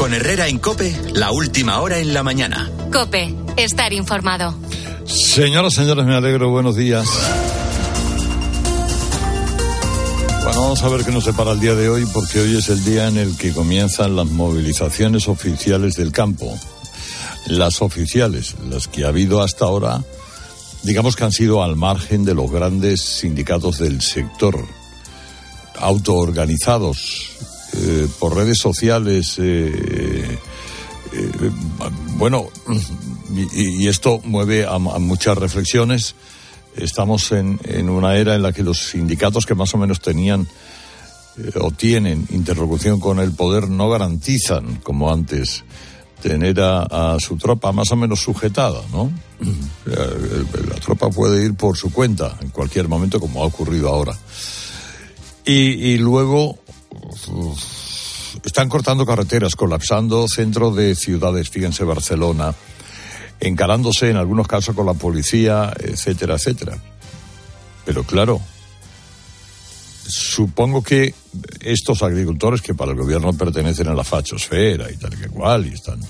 Con Herrera en Cope, la última hora en la mañana. Cope, estar informado. Señoras, señores, me alegro. Buenos días. Bueno, vamos a ver qué nos separa el día de hoy, porque hoy es el día en el que comienzan las movilizaciones oficiales del campo. Las oficiales, las que ha habido hasta ahora, digamos que han sido al margen de los grandes sindicatos del sector, autoorganizados eh, por redes sociales. Eh, eh, bueno, y, esto mueve a, muchas reflexiones. Estamos en, una era en la que los sindicatos que más o menos tenían o tienen interlocución con el poder no garantizan, como antes, tener a, su tropa más o menos sujetada, ¿no? La tropa puede ir por su cuenta en cualquier momento, como ha ocurrido ahora. Y, luego están cortando carreteras, colapsando centro de ciudades, fíjense Barcelona, encarándose en algunos casos con la policía, etcétera, etcétera. Pero claro, supongo que estos agricultores que para el gobierno pertenecen a la fachosfera y tal que cual, y están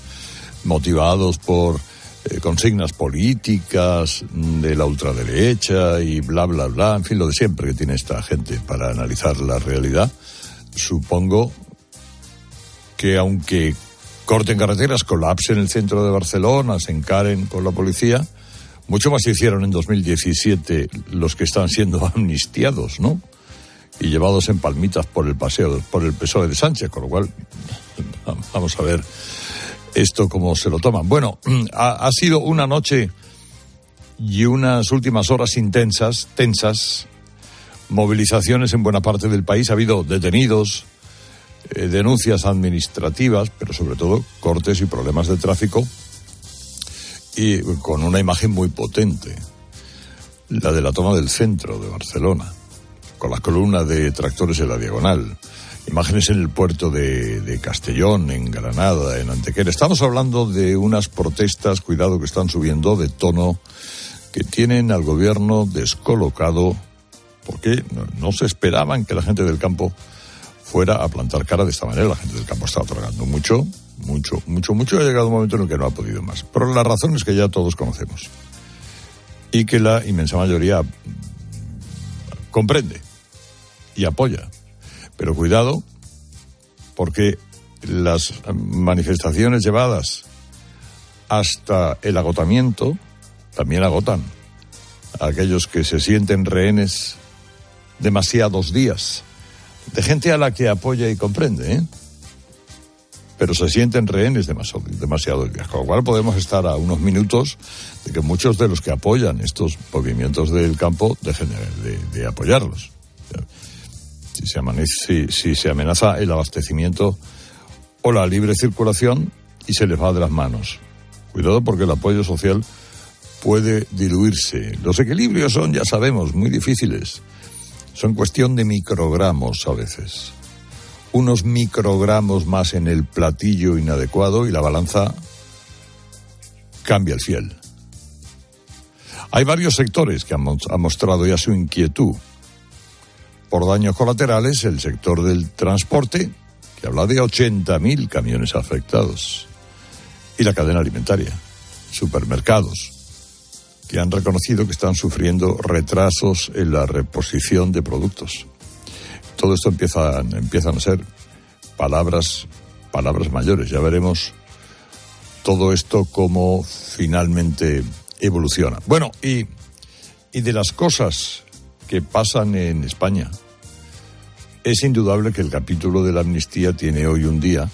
motivados por eh, consignas políticas de la ultraderecha y bla, bla, bla, en fin, lo de siempre que tiene esta gente para analizar la realidad, supongo que aunque corten carreteras, colapsen el centro de Barcelona, se encaren con la policía, mucho más se hicieron en 2017 los que están siendo amnistiados, ¿no? Y llevados en palmitas por el paseo, por el PSOE de Sánchez, con lo cual, vamos a ver esto cómo se lo toman. Bueno, ha, ha sido una noche y unas últimas horas intensas, tensas, movilizaciones en buena parte del país, ha habido detenidos, eh, denuncias administrativas, pero sobre todo cortes y problemas de tráfico, y con una imagen muy potente, la de la toma del centro de Barcelona, con la columna de tractores en la diagonal, imágenes en el puerto de, de, Castellón, en Granada, en Antequera. Estamos hablando de unas protestas, cuidado que están subiendo de tono, que tienen al gobierno descolocado, porque no se esperaban que la gente del campo fuera a plantar cara de esta manera. La gente del campo está otorgando mucho, mucho, mucho, mucho. Ha llegado un momento en el que no ha podido más. Pero la razón es que ya todos conocemos. Y que la inmensa mayoría comprende y apoya. Pero cuidado, porque las manifestaciones llevadas hasta el agotamiento también agotan a aquellos que se sienten rehenes demasiados días de gente a la que apoya y comprende, ¿eh? pero se sienten rehenes demasiado, demasiado Con lo cual podemos estar a unos minutos de que muchos de los que apoyan estos movimientos del campo dejen de, apoyarlos. Si se, si, si se amenaza el abastecimiento o la libre circulación y se les va de las manos. Cuidado porque el apoyo social puede diluirse. Los equilibrios son, ya sabemos, muy difíciles. Son cuestión de microgramos a veces. Unos microgramos más en el platillo inadecuado y la balanza cambia el fiel. Hay varios sectores que han, mostrado ya su inquietud. Por daños colaterales, el sector del transporte, que habla de 80.000 camiones afectados, y la cadena alimentaria, supermercados, que han reconocido que están sufriendo retrasos en la reposición de productos. Todo esto empieza, empiezan a ser palabras, palabras mayores. Ya veremos todo esto cómo finalmente evoluciona. Bueno, y, y de las cosas que pasan en España, es indudable que el capítulo de la amnistía tiene hoy un día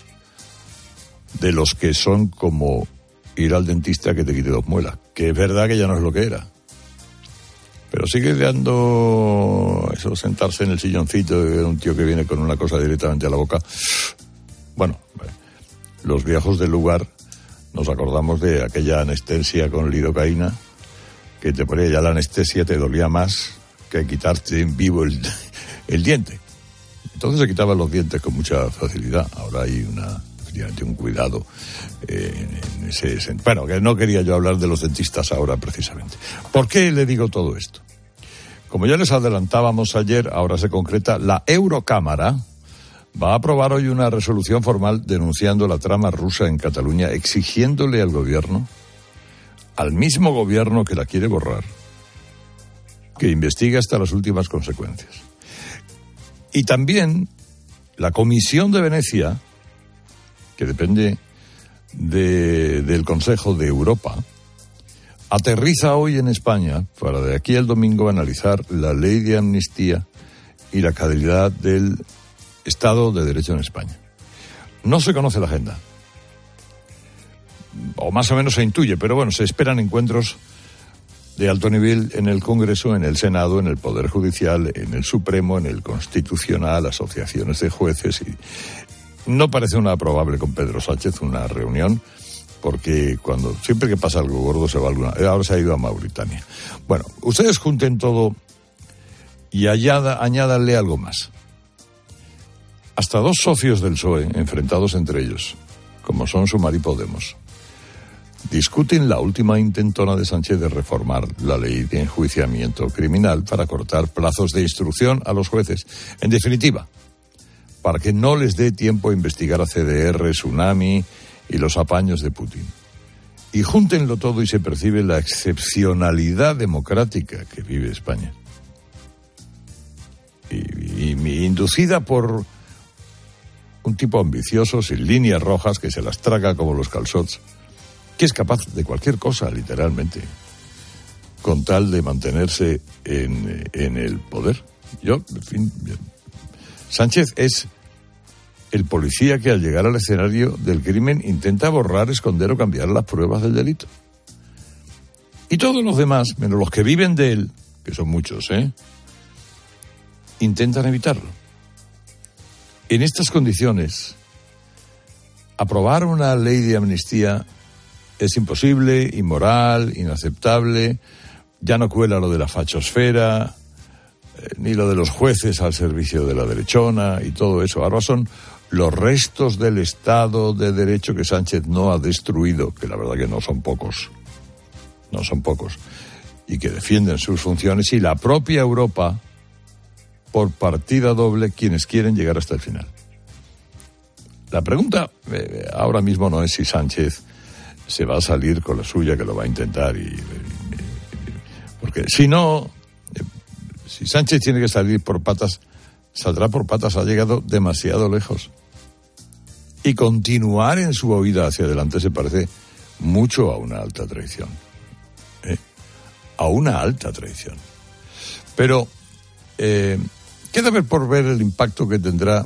de los que son como ir al dentista que te quite dos muelas, que es verdad que ya no es lo que era. Pero sigue dando eso, sentarse en el silloncito de un tío que viene con una cosa directamente a la boca. Bueno, los viejos del lugar nos acordamos de aquella anestesia con lidocaína, que te ponía ya la anestesia, te dolía más que quitarte en vivo el, el diente. Entonces se quitaban los dientes con mucha facilidad. Ahora hay una un cuidado eh, en ese Bueno, que no quería yo hablar de los dentistas ahora precisamente. ¿Por qué le digo todo esto? Como ya les adelantábamos ayer, ahora se concreta la Eurocámara va a aprobar hoy una resolución formal denunciando la trama rusa en Cataluña, exigiéndole al gobierno, al mismo gobierno que la quiere borrar, que investigue hasta las últimas consecuencias. Y también la Comisión de Venecia, que depende del Consejo de Europa, aterriza hoy en España para de aquí al domingo analizar la ley de amnistía y la calidad del Estado de Derecho en España. No se conoce la agenda, o más o menos se intuye, pero bueno, se esperan encuentros de alto nivel en el Congreso, en el Senado, en el Poder Judicial, en el Supremo, en el Constitucional, asociaciones de jueces y no parece una probable con Pedro Sánchez una reunión porque cuando siempre que pasa algo gordo se va alguna. Ahora se ha ido a Mauritania. Bueno, ustedes junten todo y añada, añádanle algo más. Hasta dos socios del PSOE, enfrentados entre ellos, como son Sumar y Podemos, discuten la última intentona de Sánchez de reformar la ley de enjuiciamiento criminal para cortar plazos de instrucción a los jueces. En definitiva, para que no les dé tiempo a investigar a CDR, Tsunami y los apaños de Putin. Y júntenlo todo y se percibe la excepcionalidad democrática que vive España. Y, inducida por un tipo ambicioso, sin líneas rojas, que se las traga como los calzots, que es capaz de cualquier cosa, literalmente, con tal de mantenerse en, en el poder. Yo, en fin, Sánchez es el policía que al llegar al escenario del crimen intenta borrar, esconder o cambiar las pruebas del delito. Y todos los demás, menos los que viven de él, que son muchos, ¿eh? intentan evitarlo. En estas condiciones, aprobar una ley de amnistía es imposible, inmoral, inaceptable, ya no cuela lo de la fachosfera, eh, ni lo de los jueces al servicio de la derechona y todo eso. Ahora son los restos del Estado de Derecho que Sánchez no ha destruido, que la verdad que no son pocos, no son pocos, y que defienden sus funciones, y la propia Europa, por partida doble, quienes quieren llegar hasta el final. La pregunta eh, ahora mismo no es si Sánchez se va a salir con la suya, que lo va a intentar, y, porque si no, eh, si Sánchez tiene que salir por patas, saldrá por patas, ha llegado demasiado lejos. Y continuar en su huida hacia adelante se parece mucho a una alta traición. ¿eh? A una alta traición. Pero eh, queda por ver el impacto que tendrá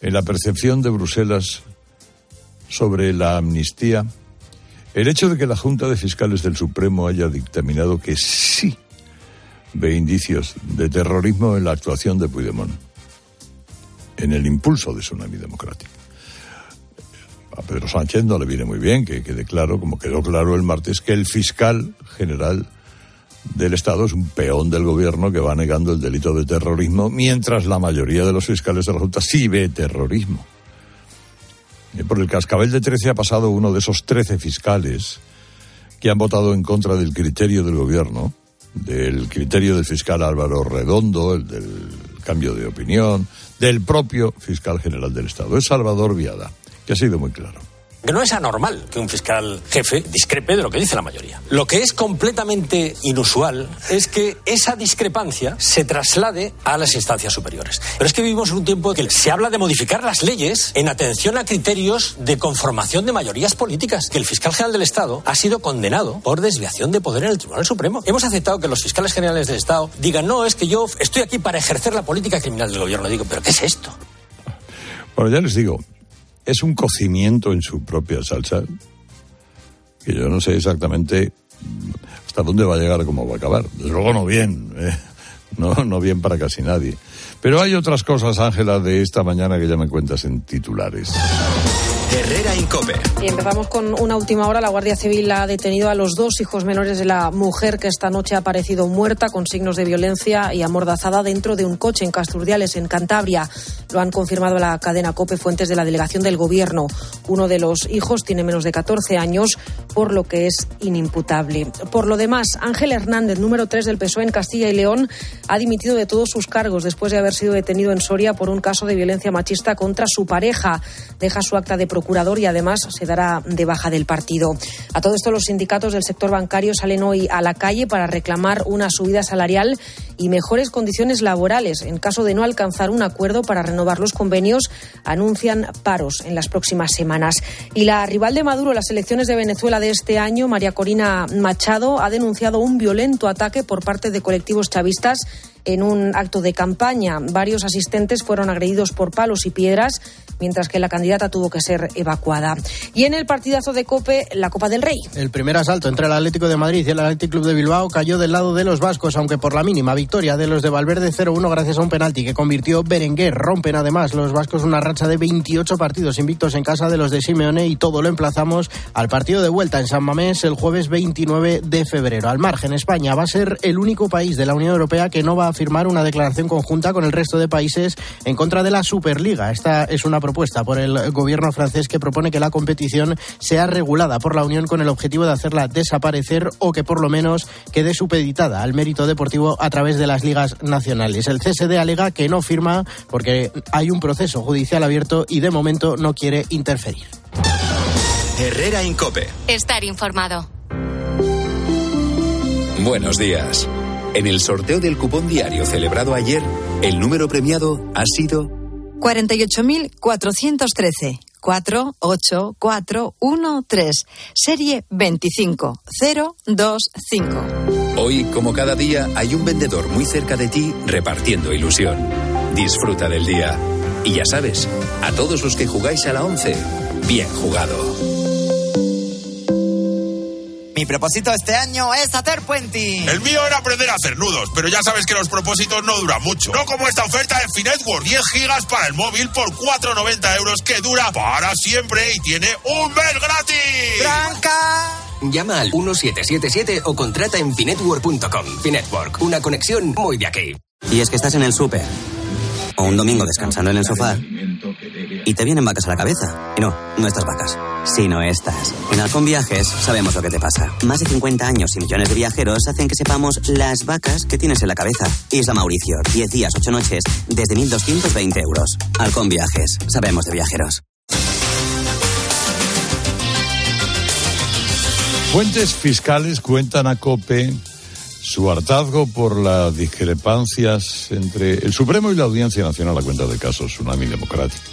en la percepción de Bruselas sobre la amnistía el hecho de que la Junta de Fiscales del Supremo haya dictaminado que sí ve indicios de terrorismo en la actuación de Puigdemont, en el impulso de Tsunami Democrática. A Pedro Sánchez no le viene muy bien que quede claro, como quedó claro el martes, que el fiscal general del Estado es un peón del gobierno que va negando el delito de terrorismo, mientras la mayoría de los fiscales de la Junta sí ve terrorismo. Y por el cascabel de 13 ha pasado uno de esos 13 fiscales que han votado en contra del criterio del gobierno, del criterio del fiscal Álvaro Redondo, el del cambio de opinión, del propio fiscal general del Estado. Es Salvador Viada, que ha sido muy claro que no es anormal que un fiscal jefe discrepe de lo que dice la mayoría. Lo que es completamente inusual es que esa discrepancia se traslade a las instancias superiores. Pero es que vivimos en un tiempo en que se habla de modificar las leyes en atención a criterios de conformación de mayorías políticas, que el fiscal general del Estado ha sido condenado por desviación de poder en el Tribunal Supremo. Hemos aceptado que los fiscales generales del Estado digan, no, es que yo estoy aquí para ejercer la política criminal del gobierno. Digo, pero ¿qué es esto? Bueno, ya les digo, es un cocimiento en su propia salsa que yo no sé exactamente hasta dónde va a llegar, cómo va a acabar. Desde luego no bien, ¿eh? no, no bien para casi nadie. Pero hay otras cosas, Ángela, de esta mañana que ya me cuentas en titulares. Herrera Incope. Y empezamos con una última hora. La Guardia Civil ha detenido a los dos hijos menores de la mujer que esta noche ha aparecido muerta con signos de violencia y amordazada dentro de un coche en Casturdiales, en Cantabria. Lo han confirmado la cadena COPE fuentes de la delegación del Gobierno. Uno de los hijos tiene menos de 14 años, por lo que es inimputable. Por lo demás, Ángel Hernández, número 3 del PSOE en Castilla y León, ha dimitido de todos sus cargos después de haber sido detenido en Soria por un caso de violencia machista contra su pareja. Deja su acta de procurador y además se dará de baja del partido. A todo esto, los sindicatos del sector bancario salen hoy a la calle para reclamar una subida salarial y mejores condiciones laborales. En caso de no alcanzar un acuerdo para renovar los convenios, anuncian paros en las próximas semanas. Y la rival de Maduro, las elecciones de Venezuela de este año, María Corina Machado, ha denunciado un violento ataque por parte de colectivos chavistas en un acto de campaña. Varios asistentes fueron agredidos por palos y piedras, mientras que la candidata tuvo que ser evacuada. Y en el partidazo de Cope, la Copa del Rey. El primer asalto entre el Atlético de Madrid y el Atlético Club de Bilbao cayó del lado de los vascos, aunque por la mínima victoria de los de Valverde 0-1 gracias a un penalti que convirtió Berenguer. Rompen además los vascos una racha de 28 partidos invictos en casa de los de Simeone y todo lo emplazamos al partido de vuelta en San Mamés el jueves 29 de febrero. Al margen, España va a ser el único país de la Unión Europea que no va a firmar una declaración conjunta con el resto de países en contra de la Superliga. Esta es una propuesta por el gobierno francés que propone que la competición sea regulada por la Unión con el objetivo de hacerla desaparecer o que por lo menos quede supeditada al mérito deportivo a través de las ligas nacionales. El CSD alega que no firma porque hay un proceso judicial abierto y de momento no quiere interferir. Herrera Incope. Estar informado. Buenos días. En el sorteo del cupón diario celebrado ayer, el número premiado ha sido 48.413. 48413. Serie 25025. Hoy, como cada día, hay un vendedor muy cerca de ti repartiendo ilusión. Disfruta del día. Y ya sabes, a todos los que jugáis a la 11, bien jugado. Mi propósito este año es hacer puenting. El mío era aprender a hacer nudos, pero ya sabes que los propósitos no duran mucho. No como esta oferta de Finetwork, 10 gigas para el móvil por 4,90 euros que dura para siempre y tiene un mes gratis. ¡Tranca! Llama al 1777 o contrata en finetwork.com. Finetwork, una conexión muy de aquí. Y es que estás en el súper o un domingo descansando en el sofá y te vienen vacas a la cabeza. Y no, no estas vacas, sino estas. En Halcón Viajes sabemos lo que te pasa. Más de 50 años y millones de viajeros hacen que sepamos las vacas que tienes en la cabeza. Isla Mauricio, 10 días, 8 noches, desde 1.220 euros. Halcón Viajes, sabemos de viajeros. Fuentes fiscales cuentan a COPE su hartazgo por las discrepancias entre el Supremo y la Audiencia Nacional a cuenta de casos Tsunami Democrático.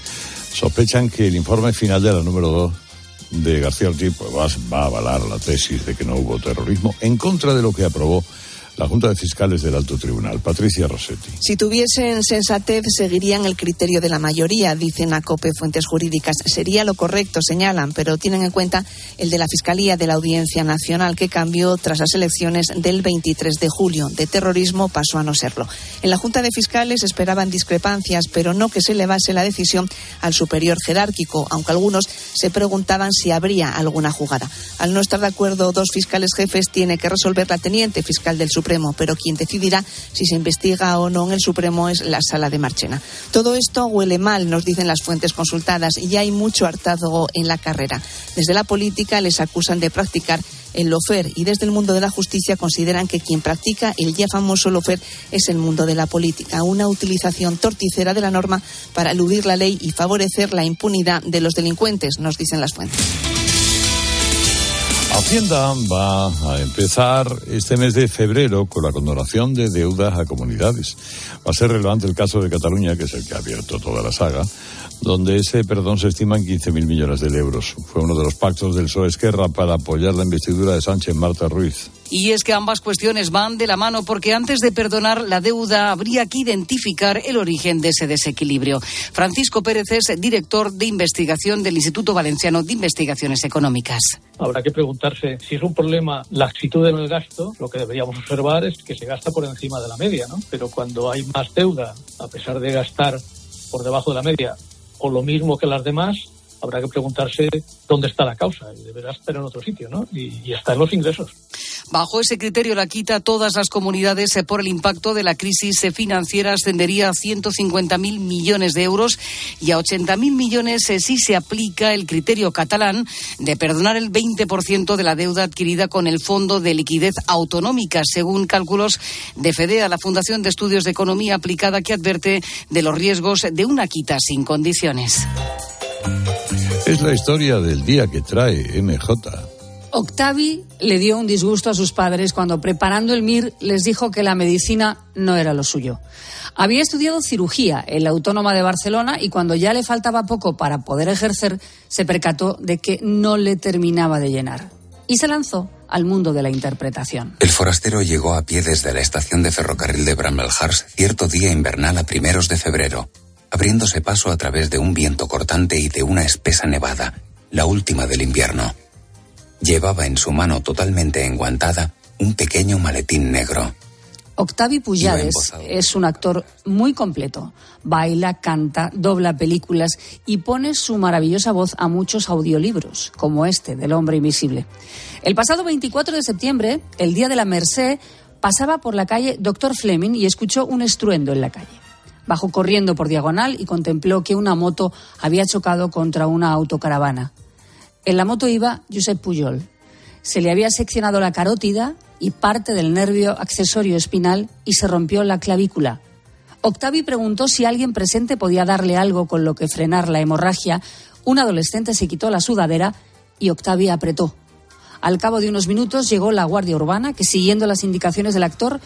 Sospechan que el informe final de la número 2 de García Ortiz pues, va a avalar la tesis de que no hubo terrorismo en contra de lo que aprobó la Junta de Fiscales del Alto Tribunal. Patricia Rossetti. Si tuviesen sensatez, seguirían el criterio de la mayoría, dicen a COPE fuentes jurídicas. Sería lo correcto, señalan, pero tienen en cuenta el de la Fiscalía de la Audiencia Nacional, que cambió tras las elecciones del 23 de julio. De terrorismo pasó a no serlo. En la Junta de Fiscales esperaban discrepancias, pero no que se elevase la decisión al superior jerárquico, aunque algunos se preguntaban si habría alguna jugada. Al no estar de acuerdo dos fiscales jefes, tiene que resolver la teniente fiscal del Supremo pero quien decidirá si se investiga o no en el Supremo es la sala de Marchena. Todo esto huele mal, nos dicen las fuentes consultadas, y hay mucho hartazgo en la carrera. Desde la política les acusan de practicar el lofer y desde el mundo de la justicia consideran que quien practica el ya famoso lofer es el mundo de la política, una utilización torticera de la norma para eludir la ley y favorecer la impunidad de los delincuentes, nos dicen las fuentes. Hacienda va a empezar este mes de febrero con la condonación de deudas a comunidades. Va a ser relevante el caso de Cataluña, que es el que ha abierto toda la saga, donde ese perdón se estima en 15.000 millones de euros. Fue uno de los pactos del PSOE Esquerra para apoyar la investidura de Sánchez Marta Ruiz. Y es que ambas cuestiones van de la mano porque antes de perdonar la deuda habría que identificar el origen de ese desequilibrio. Francisco Pérez es director de investigación del Instituto Valenciano de Investigaciones Económicas. Habrá que preguntarse si es un problema la actitud en el gasto, lo que deberíamos observar es que se gasta por encima de la media, ¿no? Pero cuando hay más deuda, a pesar de gastar por debajo de la media o lo mismo que las demás, habrá que preguntarse dónde está la causa y deberá estar en otro sitio, ¿no? Y, y está en los ingresos. Bajo ese criterio, la quita a todas las comunidades eh, por el impacto de la crisis eh, financiera ascendería a 150.000 millones de euros y a 80.000 millones eh, si se aplica el criterio catalán de perdonar el 20% de la deuda adquirida con el Fondo de Liquidez Autonómica, según cálculos de FEDEA, la Fundación de Estudios de Economía Aplicada, que advierte de los riesgos de una quita sin condiciones. Es la historia del día que trae MJ. Octavi le dio un disgusto a sus padres cuando preparando el MIR les dijo que la medicina no era lo suyo. Había estudiado cirugía en la Autónoma de Barcelona y cuando ya le faltaba poco para poder ejercer, se percató de que no le terminaba de llenar. Y se lanzó al mundo de la interpretación. El forastero llegó a pie desde la estación de ferrocarril de Bramblehurst cierto día invernal a primeros de febrero abriéndose paso a través de un viento cortante y de una espesa nevada, la última del invierno. Llevaba en su mano totalmente enguantada un pequeño maletín negro. Octavi Pujades es un actor muy completo. Baila, canta, dobla películas y pone su maravillosa voz a muchos audiolibros, como este del hombre invisible. El pasado 24 de septiembre, el día de la Merced, pasaba por la calle Dr. Fleming y escuchó un estruendo en la calle. Bajó corriendo por diagonal y contempló que una moto había chocado contra una autocaravana. En la moto iba Josep Pujol. Se le había seccionado la carótida y parte del nervio accesorio espinal y se rompió la clavícula. Octavi preguntó si alguien presente podía darle algo con lo que frenar la hemorragia. Un adolescente se quitó la sudadera y Octavi apretó. Al cabo de unos minutos llegó la Guardia Urbana, que siguiendo las indicaciones del actor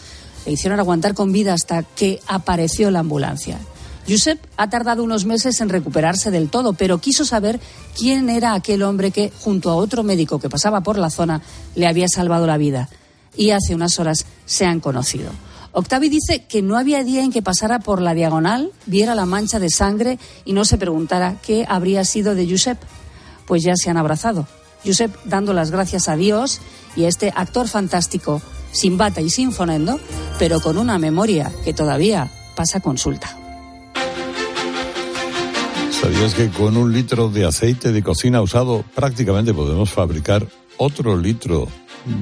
le hicieron aguantar con vida hasta que apareció la ambulancia. Josep ha tardado unos meses en recuperarse del todo, pero quiso saber quién era aquel hombre que, junto a otro médico que pasaba por la zona, le había salvado la vida. Y hace unas horas se han conocido. Octavi dice que no había día en que pasara por la diagonal, viera la mancha de sangre y no se preguntara qué habría sido de Josep. Pues ya se han abrazado. Josep dando las gracias a Dios y a este actor fantástico sin bata y sin fonendo, pero con una memoria que todavía pasa consulta. ¿Sabías que con un litro de aceite de cocina usado prácticamente podemos fabricar otro litro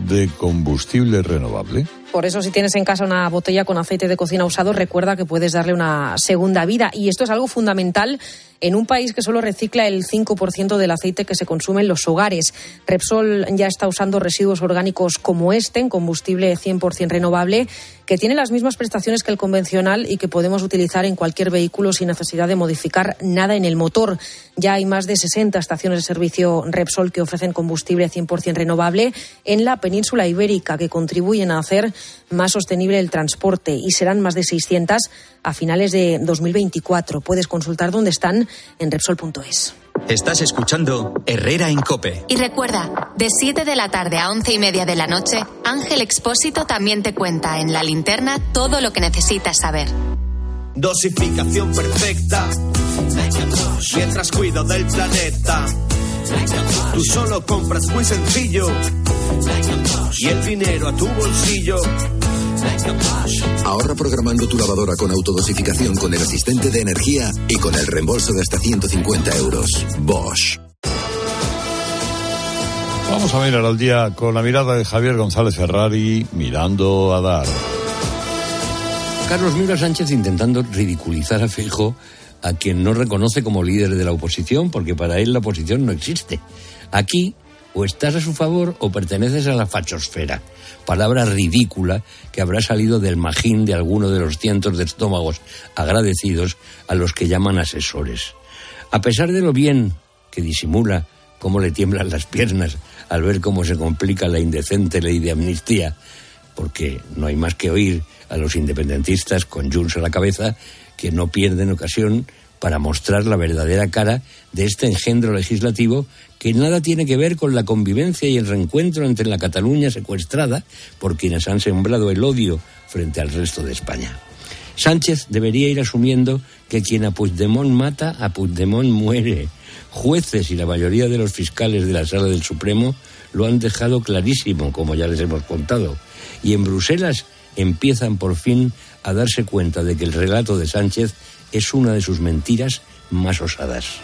de combustible renovable? Por eso, si tienes en casa una botella con aceite de cocina usado, recuerda que puedes darle una segunda vida. Y esto es algo fundamental en un país que solo recicla el 5% del aceite que se consume en los hogares. Repsol ya está usando residuos orgánicos como este, en combustible 100% renovable, que tiene las mismas prestaciones que el convencional y que podemos utilizar en cualquier vehículo sin necesidad de modificar nada en el motor. Ya hay más de 60 estaciones de servicio Repsol que ofrecen combustible 100% renovable en la península ibérica, que contribuyen a hacer más sostenible el transporte y serán más de 600 a finales de 2024. Puedes consultar dónde están en Repsol.es. Estás escuchando Herrera en Cope. Y recuerda, de 7 de la tarde a 11 y media de la noche, Ángel Expósito también te cuenta en la linterna todo lo que necesitas saber. Dosificación perfecta. Mientras cuido del planeta. Tú solo compras muy sencillo. Y el dinero a tu bolsillo. Ahorra programando tu lavadora con autodosificación con el asistente de energía y con el reembolso de hasta 150 euros. Bosch. Vamos a mirar al día con la mirada de Javier González Ferrari mirando a dar. Carlos Mira Sánchez intentando ridiculizar a Fijo a quien no reconoce como líder de la oposición, porque para él la oposición no existe. Aquí o estás a su favor o perteneces a la fachosfera, palabra ridícula que habrá salido del magín de alguno de los cientos de estómagos agradecidos a los que llaman asesores. A pesar de lo bien que disimula cómo le tiemblan las piernas al ver cómo se complica la indecente ley de amnistía, porque no hay más que oír a los independentistas con Junts a la cabeza que no pierden ocasión para mostrar la verdadera cara de este engendro legislativo que nada tiene que ver con la convivencia y el reencuentro entre la Cataluña secuestrada por quienes han sembrado el odio frente al resto de España. Sánchez debería ir asumiendo que quien a Puigdemont mata, a Puigdemont muere. Jueces y la mayoría de los fiscales de la Sala del Supremo lo han dejado clarísimo, como ya les hemos contado. Y en Bruselas empiezan por fin a darse cuenta de que el relato de Sánchez es una de sus mentiras más osadas.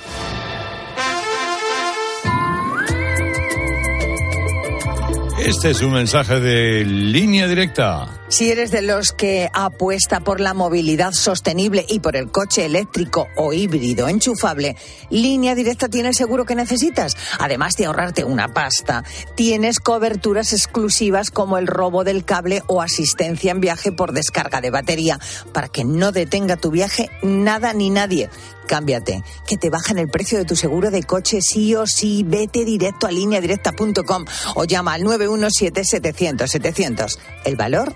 Este es un mensaje de línea directa. Si eres de los que apuesta por la movilidad sostenible y por el coche eléctrico o híbrido enchufable, Línea Directa tiene el seguro que necesitas. Además de ahorrarte una pasta, tienes coberturas exclusivas como el robo del cable o asistencia en viaje por descarga de batería, para que no detenga tu viaje nada ni nadie. Cámbiate, que te bajan el precio de tu seguro de coche sí o sí. Vete directo a lineadirecta.com o llama al 917-700-700. El valor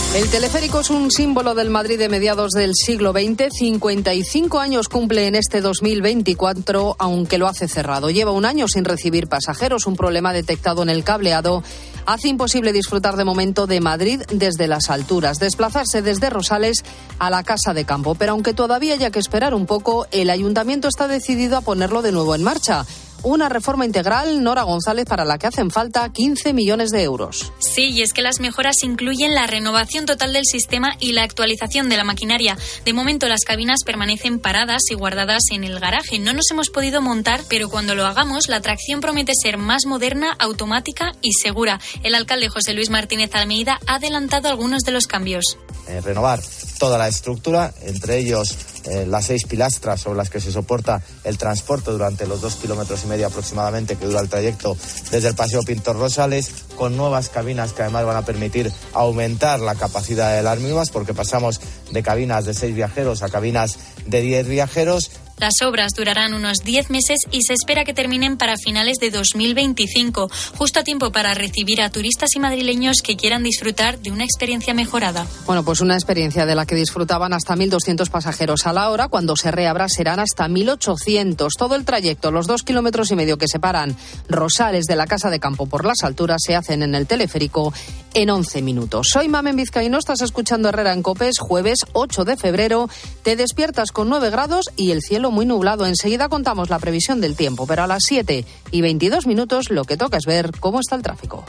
El teleférico es un símbolo del Madrid de mediados del siglo XX. 55 años cumple en este 2024, aunque lo hace cerrado. Lleva un año sin recibir pasajeros. Un problema detectado en el cableado hace imposible disfrutar de momento de Madrid desde las alturas, desplazarse desde Rosales a la Casa de Campo. Pero aunque todavía haya que esperar un poco, el ayuntamiento está decidido a ponerlo de nuevo en marcha una reforma integral, Nora González, para la que hacen falta 15 millones de euros. Sí, y es que las mejoras incluyen la renovación total del sistema y la actualización de la maquinaria. De momento las cabinas permanecen paradas y guardadas en el garaje. No nos hemos podido montar, pero cuando lo hagamos, la atracción promete ser más moderna, automática y segura. El alcalde José Luis Martínez Almeida ha adelantado algunos de los cambios. Eh, renovar toda la estructura, entre ellos eh, las seis pilastras sobre las que se soporta el transporte durante los dos kilómetros y medio aproximadamente que dura el trayecto desde el Paseo Pintor Rosales, con nuevas cabinas que además van a permitir aumentar la capacidad de las mismas, porque pasamos de cabinas de seis viajeros a cabinas de diez viajeros las obras durarán unos 10 meses y se espera que terminen para finales de 2025, justo a tiempo para recibir a turistas y madrileños que quieran disfrutar de una experiencia mejorada. Bueno, pues una experiencia de la que disfrutaban hasta 1.200 pasajeros a la hora. Cuando se reabra serán hasta 1.800. Todo el trayecto, los dos kilómetros y medio que separan Rosales de la Casa de Campo por las alturas, se hacen en el teleférico en 11 minutos. Soy Mamen Vizcaíno, estás escuchando Herrera en Copes, jueves 8 de febrero. Te despiertas con 9 grados y el cielo muy nublado. Enseguida contamos la previsión del tiempo, pero a las 7 y 22 minutos lo que toca es ver cómo está el tráfico.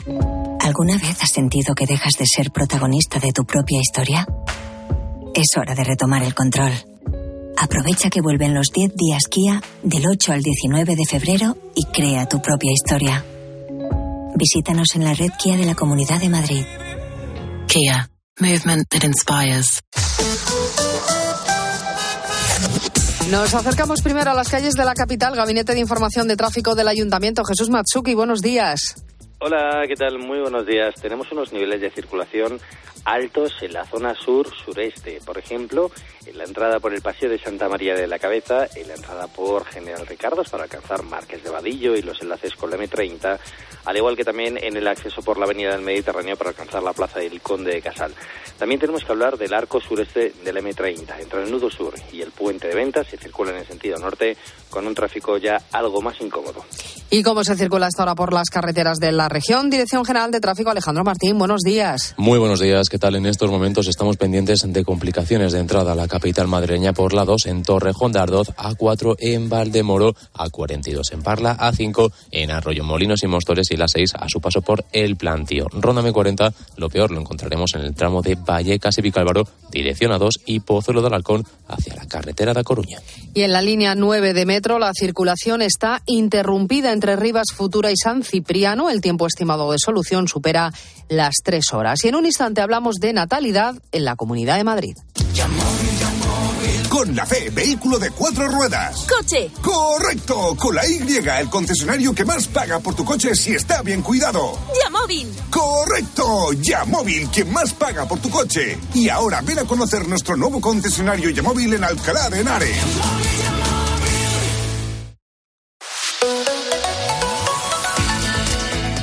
¿Alguna vez has sentido que dejas de ser protagonista de tu propia historia? Es hora de retomar el control. Aprovecha que vuelven los 10 días Kia del 8 al 19 de febrero y crea tu propia historia. Visítanos en la red Kia de la Comunidad de Madrid. Kia, movement that inspires. Nos acercamos primero a las calles de la capital. Gabinete de Información de Tráfico del Ayuntamiento. Jesús Matsuki, buenos días. Hola, ¿qué tal? Muy buenos días. Tenemos unos niveles de circulación altos en la zona sur-sureste. Por ejemplo, en la entrada por el Paseo de Santa María de la Cabeza, en la entrada por General Ricardos para alcanzar Márquez de Vadillo y los enlaces con la M30, al igual que también en el acceso por la Avenida del Mediterráneo para alcanzar la Plaza del Conde de Casal. También tenemos que hablar del arco sureste del M30. Entre el nudo sur y el puente de ventas se circula en el sentido norte con un tráfico ya algo más incómodo. ¿Y cómo se circula hasta ahora por las carreteras de la región? Dirección General de Tráfico, Alejandro Martín, buenos días. Muy buenos días, ¿qué tal? En estos momentos estamos pendientes de complicaciones de entrada a la capital madrileña por la 2 en Torrejón de Ardoz, A4 en Valdemoro, A42 en Parla, A5 en Arroyo Molinos y Mostores y la 6 a su paso por El Plantío. Ronda M40, lo peor lo encontraremos en el tramo de Vallecas y Vicálvaro, dirección A2 y Pozuelo de Alarcón hacia la carretera de Coruña. Y en la línea 9 de metro la circulación está interrumpida entre Rivas Futura y San Cipriano. El tiempo estimado de solución supera las tres horas. Y en un instante hablamos de natalidad en la Comunidad de Madrid. Con la fe, vehículo de cuatro ruedas. Coche. Correcto. Con la Y, el concesionario que más paga por tu coche si está bien cuidado. Yamóvil. Correcto. Yamóvil, quien más paga por tu coche. Y ahora ven a conocer nuestro nuevo concesionario Yamóvil en Alcalá de Henares.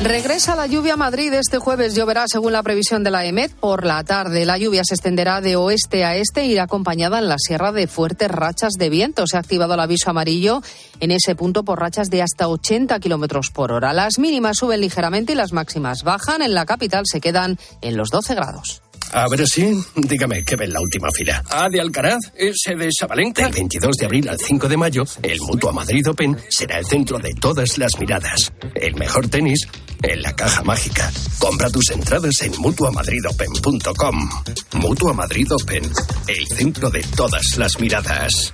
Regresa la lluvia a Madrid este jueves. Lloverá según la previsión de la EMET por la tarde. La lluvia se extenderá de oeste a este e irá acompañada en la sierra de fuertes rachas de viento. Se ha activado el aviso amarillo en ese punto por rachas de hasta 80 kilómetros por hora. Las mínimas suben ligeramente y las máximas bajan. En la capital se quedan en los 12 grados. A ver si, dígame, ¿qué ve en la última fila? ¿A de Alcaraz? ¿Ese de Sabalenka? Del 22 de abril al 5 de mayo, el Mutua Madrid Open será el centro de todas las miradas. El mejor tenis en la caja mágica. Compra tus entradas en mutuamadridopen.com. Mutua Madrid Open, el centro de todas las miradas.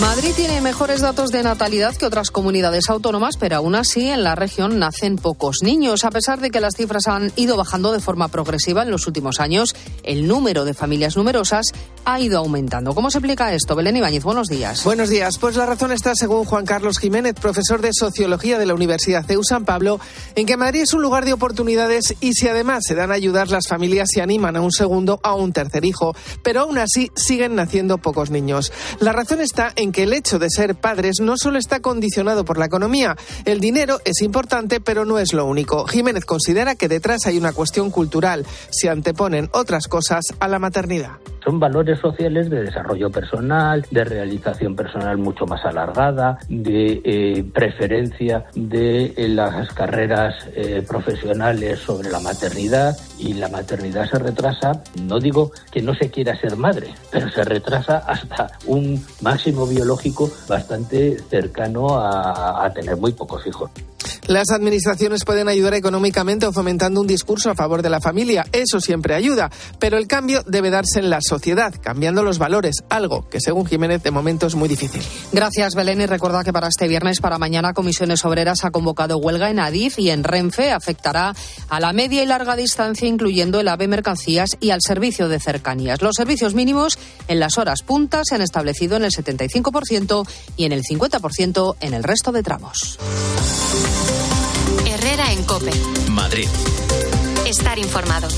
Madrid tiene mejores datos de natalidad que otras comunidades autónomas, pero aún así en la región nacen pocos niños. A pesar de que las cifras han ido bajando de forma progresiva en los últimos años, el número de familias numerosas ha ido aumentando. ¿Cómo se explica esto? Belén Ibáñez, buenos días. Buenos días. Pues la razón está, según Juan Carlos Jiménez, profesor de Sociología de la Universidad CEU San Pablo, en que Madrid es un lugar de oportunidades y si además se dan a ayudar, las familias se animan a un segundo, a un tercer hijo. Pero aún así siguen naciendo pocos niños. La razón está en que el hecho de ser padres no solo está condicionado por la economía. El dinero es importante, pero no es lo único. Jiménez considera que detrás hay una cuestión cultural. Se anteponen otras cosas a la maternidad. Son valores sociales de desarrollo personal, de realización personal mucho más alargada, de eh, preferencia de eh, las carreras eh, profesionales sobre la maternidad y la maternidad se retrasa, no digo que no se quiera ser madre, pero se retrasa hasta un máximo biológico bastante cercano a, a tener muy pocos hijos. Las administraciones pueden ayudar económicamente o fomentando un discurso a favor de la familia. Eso siempre ayuda. Pero el cambio debe darse en la sociedad, cambiando los valores, algo que según Jiménez de momento es muy difícil. Gracias, Belén. Y recuerda que para este viernes, para mañana, Comisiones Obreras ha convocado huelga en Adif y en Renfe. Afectará a la media y larga distancia, incluyendo el AVE Mercancías y al servicio de cercanías. Los servicios mínimos en las horas puntas se han establecido en el 75% y en el 50% en el resto de tramos. Herrera en Cope. Madrid. Estar informado.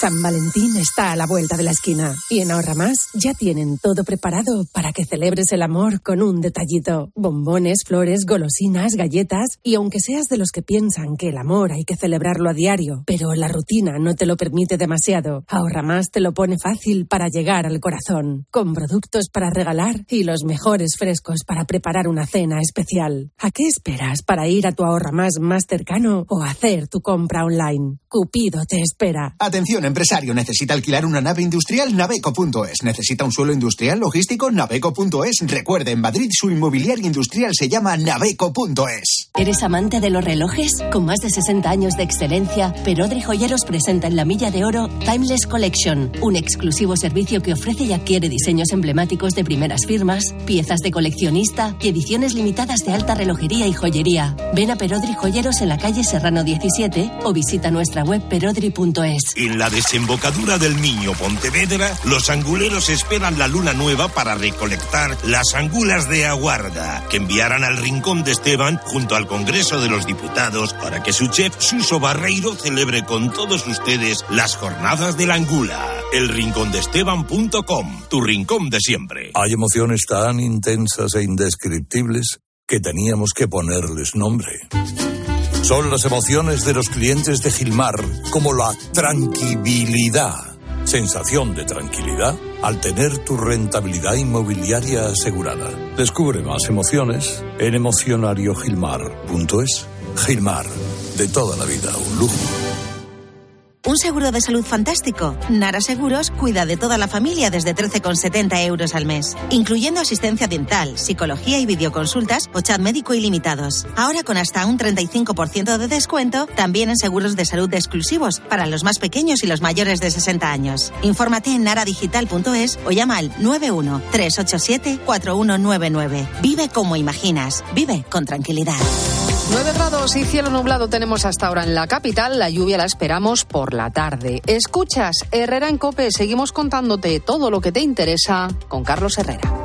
San Valentín está a la vuelta de la esquina y en Ahorra Más ya tienen todo preparado para que celebres el amor con un detallito. Bombones, flores, golosinas, galletas y aunque seas de los que piensan que el amor hay que celebrarlo a diario, pero la rutina no te lo permite demasiado, Ahorra Más te lo pone fácil para llegar al corazón, con productos para regalar y los mejores frescos para preparar una cena especial. ¿A qué esperas para ir a tu Ahorra Más más cercano o hacer tu compra online? Cupido te espera. Atención empresario, necesita alquilar una nave industrial, naveco.es. Necesita un suelo industrial logístico, naveco.es. Recuerde, en Madrid su inmobiliario industrial se llama naveco.es. ¿Eres amante de los relojes? Con más de 60 años de excelencia, Perodri Joyeros presenta en la Milla de Oro Timeless Collection, un exclusivo servicio que ofrece y adquiere diseños emblemáticos de primeras firmas, piezas de coleccionista y ediciones limitadas de alta relojería y joyería. Ven a Perodri Joyeros en la calle Serrano 17 o visita nuestra web perodri.es. En la desembocadura del Niño Pontevedra, los anguleros esperan la luna nueva para recolectar las angulas de aguarda, que enviarán al rincón de Esteban junto al Congreso de los Diputados para que su chef Suso Barreiro celebre con todos ustedes las jornadas de la angula. Elrincondeesteban.com, tu rincón de siempre. Hay emociones tan intensas e indescriptibles que teníamos que ponerles nombre. Son las emociones de los clientes de Gilmar, como la tranquilidad. Sensación de tranquilidad al tener tu rentabilidad inmobiliaria asegurada. Descubre más emociones en emocionariogilmar.es. Gilmar, de toda la vida, un lujo. ¿Un seguro de salud fantástico? Nara Seguros cuida de toda la familia desde 13,70 euros al mes, incluyendo asistencia dental, psicología y videoconsultas o chat médico ilimitados. Ahora con hasta un 35% de descuento, también en seguros de salud exclusivos para los más pequeños y los mayores de 60 años. Infórmate en naradigital.es o llama al 91 387 4199. Vive como imaginas. Vive con tranquilidad. 9 grados y cielo nublado tenemos hasta ahora en la capital. La lluvia la esperamos por la tarde. Escuchas, Herrera en Cope. Seguimos contándote todo lo que te interesa con Carlos Herrera.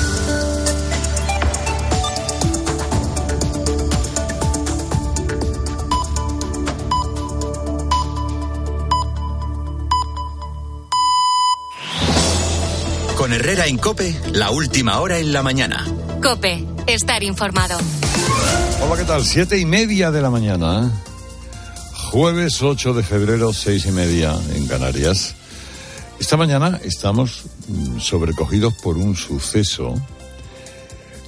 Con Herrera en Cope, la última hora en la mañana. Cope, estar informado. Hola, ¿qué tal? Siete y media de la mañana. Jueves 8 de febrero, seis y media en Canarias. Esta mañana estamos mm, sobrecogidos por un suceso.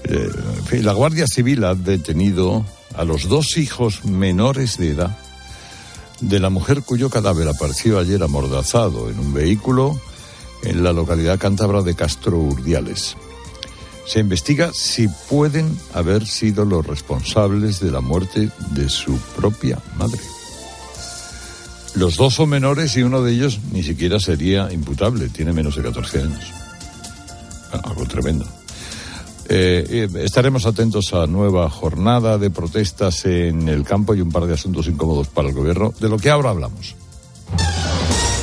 Eh, en fin, la Guardia Civil ha detenido a los dos hijos menores de edad de la mujer cuyo cadáver apareció ayer amordazado en un vehículo en la localidad cántabra de Castro Urdiales. Se investiga si pueden haber sido los responsables de la muerte de su propia madre. Los dos son menores y uno de ellos ni siquiera sería imputable, tiene menos de 14 años. Algo tremendo. Eh, estaremos atentos a nueva jornada de protestas en el campo y un par de asuntos incómodos para el gobierno, de lo que ahora hablamos.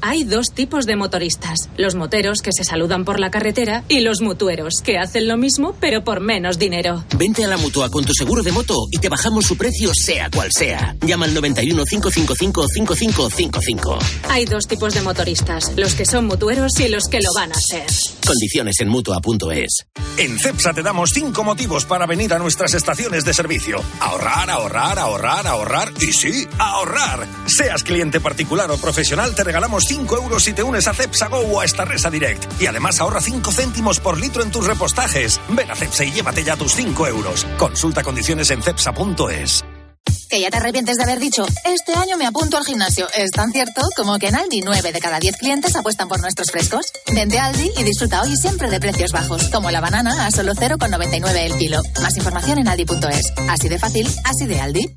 Hay dos tipos de motoristas, los moteros que se saludan por la carretera y los mutueros que hacen lo mismo pero por menos dinero. Vente a la mutua con tu seguro de moto y te bajamos su precio sea cual sea. Llama al 91 555 5555. Hay dos tipos de motoristas, los que son mutueros y los que lo van a ser. Condiciones en mutua.es. En CEPSA te damos cinco motivos para venir a nuestras estaciones de servicio. Ahorrar, ahorrar, ahorrar, ahorrar y sí, ahorrar. Seas cliente particular o profesional, te regalamos 5 euros si te unes a Cepsa Go o a Estarresa Direct. Y además ahorra 5 céntimos por litro en tus repostajes. Ven a Cepsa y llévate ya tus 5 euros. Consulta condiciones en cepsa.es. Que ya te arrepientes de haber dicho, este año me apunto al gimnasio. Es tan cierto como que en Aldi 9 de cada 10 clientes apuestan por nuestros frescos. Vente a Aldi y disfruta hoy siempre de precios bajos, como la banana a solo 0,99 el kilo. Más información en aldi.es. Así de fácil, así de Aldi.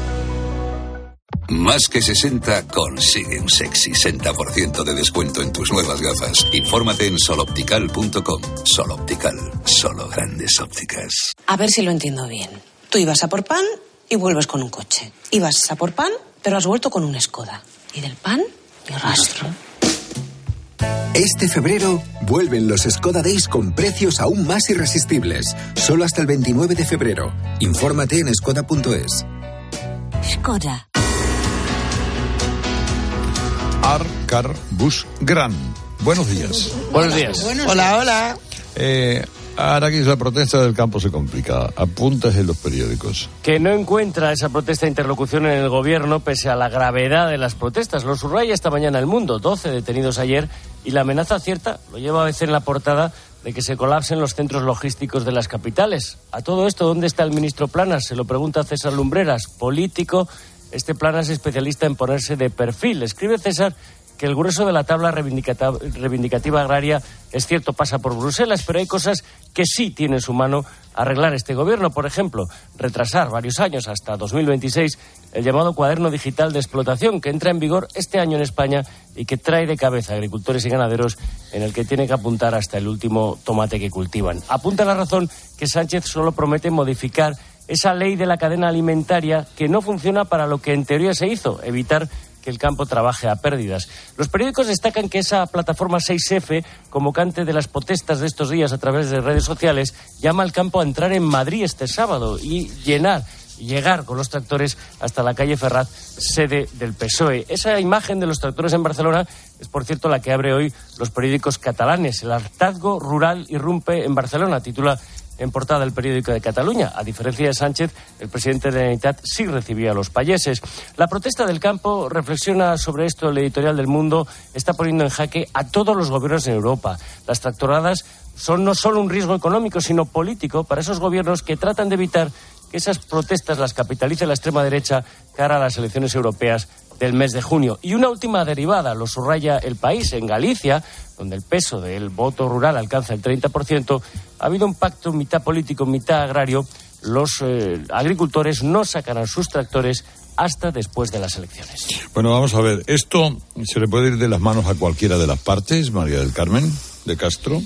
Más que 60 consigue un sexy 60% de descuento en tus nuevas gafas. Infórmate en soloptical.com. Soloptical, solo grandes ópticas. A ver si lo entiendo bien. Tú ibas a por pan y vuelves con un coche. Ibas a por pan, pero has vuelto con un Skoda. Y del pan, ni rastro. Este febrero vuelven los Skoda Days con precios aún más irresistibles. Solo hasta el 29 de febrero. Infórmate en skoda.es. Skoda. Arcar Bus Gran. Buenos días. Buenos días. Hola, hola. Eh, ahora aquí la protesta del campo se complica. Apuntes en los periódicos. Que no encuentra esa protesta de interlocución en el gobierno pese a la gravedad de las protestas. Lo subraya esta mañana el mundo. 12 detenidos ayer y la amenaza cierta lo lleva a veces en la portada de que se colapsen los centros logísticos de las capitales. A todo esto, ¿dónde está el ministro Planas? Se lo pregunta César Lumbreras, político. Este Planas es especialista en ponerse de perfil. Escribe César que el grueso de la tabla reivindicativa, reivindicativa agraria, es cierto, pasa por Bruselas, pero hay cosas que sí tiene en su mano arreglar este gobierno. Por ejemplo, retrasar varios años hasta 2026 el llamado cuaderno digital de explotación que entra en vigor este año en España y que trae de cabeza a agricultores y ganaderos en el que tiene que apuntar hasta el último tomate que cultivan. Apunta la razón que Sánchez solo promete modificar esa ley de la cadena alimentaria que no funciona para lo que en teoría se hizo, evitar que el campo trabaje a pérdidas. Los periódicos destacan que esa plataforma 6F, convocante de las protestas de estos días a través de redes sociales, llama al campo a entrar en Madrid este sábado y llenar llegar con los tractores hasta la calle Ferraz, sede del PSOE. Esa imagen de los tractores en Barcelona es, por cierto, la que abre hoy los periódicos catalanes. El hartazgo rural irrumpe en Barcelona, titula en portada el periódico de Cataluña. A diferencia de Sánchez, el presidente de la Unidad sí recibía a los payeses. La protesta del campo reflexiona sobre esto el editorial del Mundo, está poniendo en jaque a todos los gobiernos en Europa. Las tractoradas son no solo un riesgo económico, sino político para esos gobiernos que tratan de evitar que esas protestas las capitalice la extrema derecha cara a las elecciones europeas del mes de junio. Y una última derivada, lo subraya el país, en Galicia, donde el peso del voto rural alcanza el 30%, ha habido un pacto mitad político, mitad agrario. Los eh, agricultores no sacarán sus tractores hasta después de las elecciones. Bueno, vamos a ver, esto se le puede ir de las manos a cualquiera de las partes, María del Carmen, de Castro.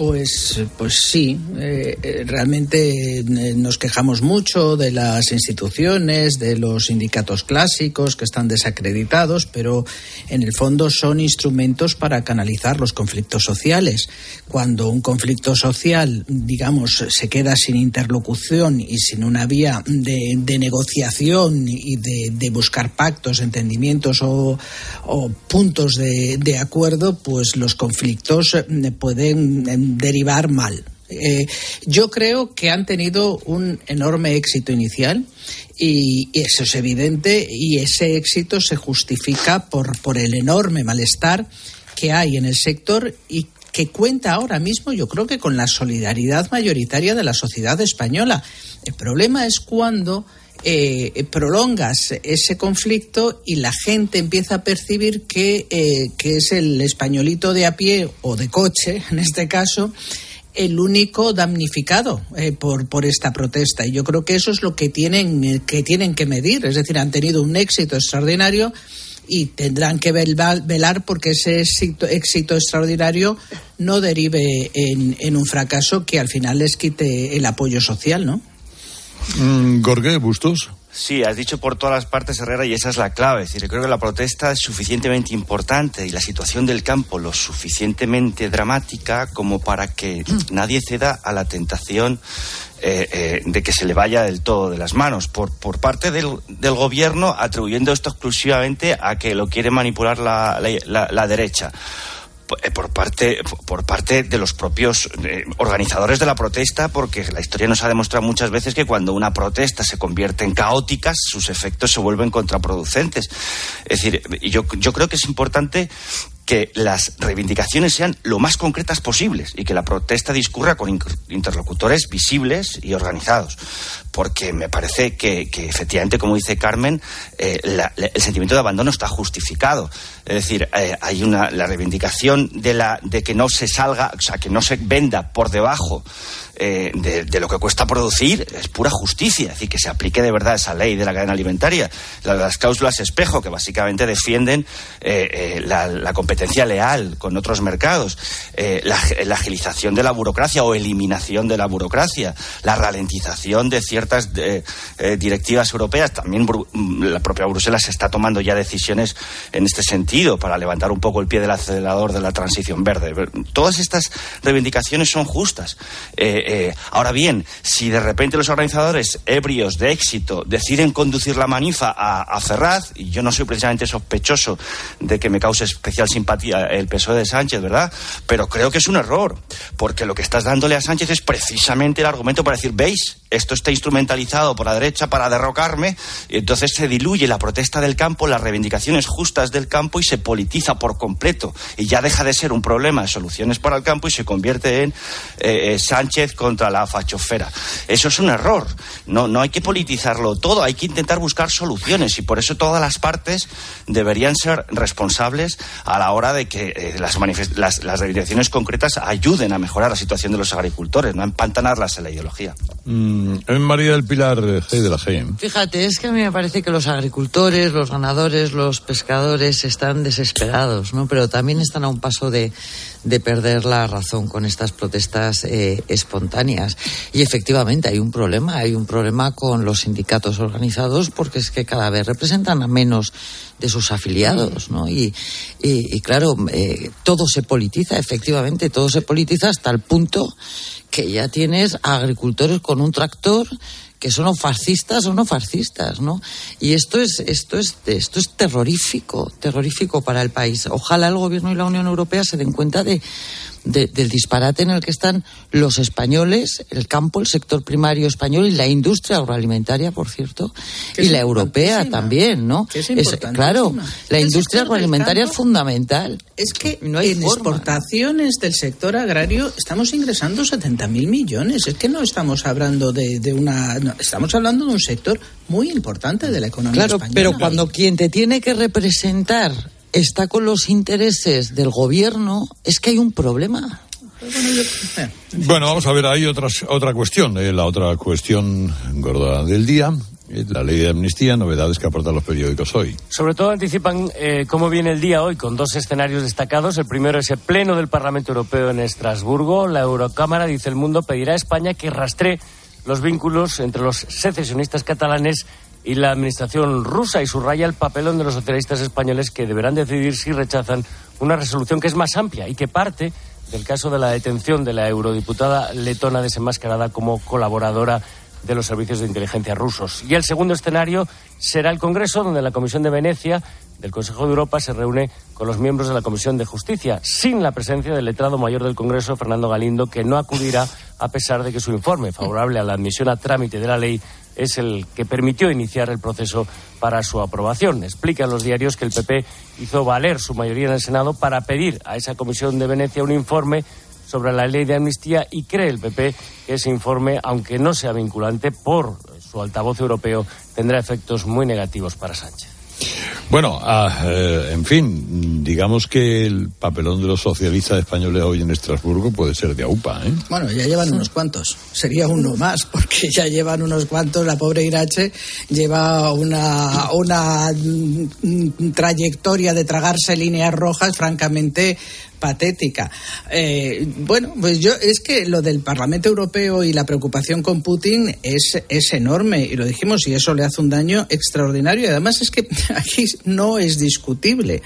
Pues, pues sí, eh, eh, realmente eh, nos quejamos mucho de las instituciones, de los sindicatos clásicos que están desacreditados, pero en el fondo son instrumentos para canalizar los conflictos sociales. Cuando un conflicto social, digamos, se queda sin interlocución y sin una vía de, negociación y de, buscar pactos, entendimientos o, puntos de, de, acuerdo, pues los conflictos pueden derivar mal. Eh, yo creo que han tenido un enorme éxito inicial y eso es evidente y ese éxito se justifica por, por el enorme malestar que hay en el sector y que cuenta ahora mismo, yo creo que con la solidaridad mayoritaria de la sociedad española. El problema es cuando eh, prolongas ese conflicto y la gente empieza a percibir que, eh, que es el españolito de a pie o de coche, en este caso, el único damnificado eh, por, por esta protesta. Y yo creo que eso es lo que tienen, que tienen que medir. Es decir, han tenido un éxito extraordinario y tendrán que velar porque ese éxito, éxito extraordinario no derive en, en, un fracaso que al final les quite el apoyo social, ¿no? Mm, Bustos. Sí, has dicho por todas las partes, Herrera, y esa es la clave. Es decir, creo que la protesta es suficientemente importante y la situación del campo lo suficientemente dramática como para que nadie ceda a la tentación eh, eh, de que se le vaya del todo de las manos por, por parte del, del, gobierno atribuyendo esto exclusivamente a que lo quiere manipular la, la, la derecha. Eh, por parte, por parte de los propios eh, organizadores de la protesta, porque la historia nos ha demostrado muchas veces que cuando una protesta se convierte en caótica, sus efectos se vuelven contraproducentes. Es decir, yo, yo creo que es importante que las reivindicaciones sean lo más concretas posibles y que la protesta discurra con interlocutores visibles y organizados. Porque me parece que, efectivamente, como dice Carmen, eh, el sentimiento de abandono está justificado. Es decir, eh, hay una la reivindicación de la de que no se salga, o sea, que no se venda por debajo eh, de, lo que cuesta producir es pura justicia, es decir, que se aplique de verdad esa ley de la cadena alimentaria. Las cláusulas espejo, que básicamente defienden eh, eh, la, competencia leal con otros mercados, la, agilización de la burocracia o eliminación de la burocracia, la ralentización de ciertas directivas europeas. También la propia Bruselas está tomando ya decisiones en este sentido para levantar un poco el pie del acelerador de la transición verde. Todas estas reivindicaciones son justas. Ahora bien, si de repente los organizadores ebrios de éxito deciden conducir la manifa a, Ferraz, y yo no soy precisamente sospechoso de que me cause especial simpatía el PSOE de Sánchez, ¿verdad? Pero creo que es un error, porque lo que estás dándole a Sánchez es precisamente el argumento para decir, ¿veis? Esto está instrumentalizado por la derecha para derrocarme, y entonces se diluye la protesta del campo, las reivindicaciones justas del campo y se politiza por completo. Y ya deja de ser un problema de soluciones para el campo y se convierte en eh, eh, Sánchez contra la fachofera. Eso es un error. No, no hay que politizarlo todo, hay que intentar buscar soluciones y por eso todas las partes deberían ser responsables a la hora de que eh, las, las, las, reivindicaciones concretas ayuden a mejorar la situación de los agricultores, no empantanarlas en la ideología. Mm, María del Pilar G de la G. Fíjate, es que a mí me parece que los agricultores, los ganadores, los pescadores están desesperados, ¿no? Pero también están a un paso de, de perder la razón con estas protestas eh, espontáneas. Y efectivamente hay un problema, hay un problema con los sindicatos organizados porque es que cada vez representan a menos de sus afiliados, ¿no? Y, y, claro, eh, todo se politiza, efectivamente, todo se politiza hasta el punto que ya tienes agricultores con un tractor que son o fascistas o no fascistas, ¿no? Y esto es, esto es, esto es terrorífico, terrorífico para el país. Ojalá el gobierno y la Unión Europea se den cuenta de, del disparate en el que están los españoles, el campo, el sector primario español y la industria agroalimentaria, por cierto, y la europea también, ¿no? claro, la industria agroalimentaria es fundamental. Es que en exportaciones del sector agrario estamos ingresando 70.000 millones. Es que no estamos hablando de, una. estamos hablando de un sector muy importante de la economía claro, pero cuando quien te tiene que representar está con los intereses del gobierno, es que hay un problema. Bueno, vamos a ver, hay otras, otra cuestión, eh, la otra cuestión gorda del día. Eh, la ley de amnistía, novedades que aportan los periódicos hoy. Sobre todo anticipan eh, cómo viene el día hoy con dos escenarios destacados. El primero es el pleno del Parlamento Europeo en Estrasburgo. La Eurocámara, dice el mundo, pedirá a España que rastree los vínculos entre los secesionistas catalanes y la administración rusa y subraya el papelón de los socialistas españoles que deberán decidir si rechazan una resolución que es más amplia y que parte del caso de la detención de la eurodiputada letona desenmascarada como colaboradora de los servicios de inteligencia rusos. Y el segundo escenario será el Congreso, donde la Comisión de Venecia del Consejo de Europa se reúne con los miembros de la Comisión de Justicia, sin la presencia del letrado mayor del Congreso, Fernando Galindo, que no acudirá a pesar de que su informe favorable a la admisión a trámite de la ley es el que permitió iniciar el proceso para su aprobación. Explican los diarios que el PP hizo valer su mayoría en el Senado para pedir a esa Comisión de Venecia un informe sobre la ley de amnistía y cree el PP que ese informe, aunque no sea vinculante por su altavoz europeo, tendrá efectos muy negativos para Sánchez. Bueno, ah, eh, en fin, digamos que el papelón de los socialistas españoles hoy en Estrasburgo puede ser de AUPA, ¿eh? Bueno, ya llevan unos cuantos. Sería uno más, porque ya llevan unos cuantos. La pobre Irache lleva una, una mm, trayectoria de tragarse líneas rojas francamente patética. Eh, bueno, pues yo es que lo del Parlamento Europeo y la preocupación con Putin es, es enorme y lo dijimos y eso le hace un daño extraordinario y además es que aquí no es discutible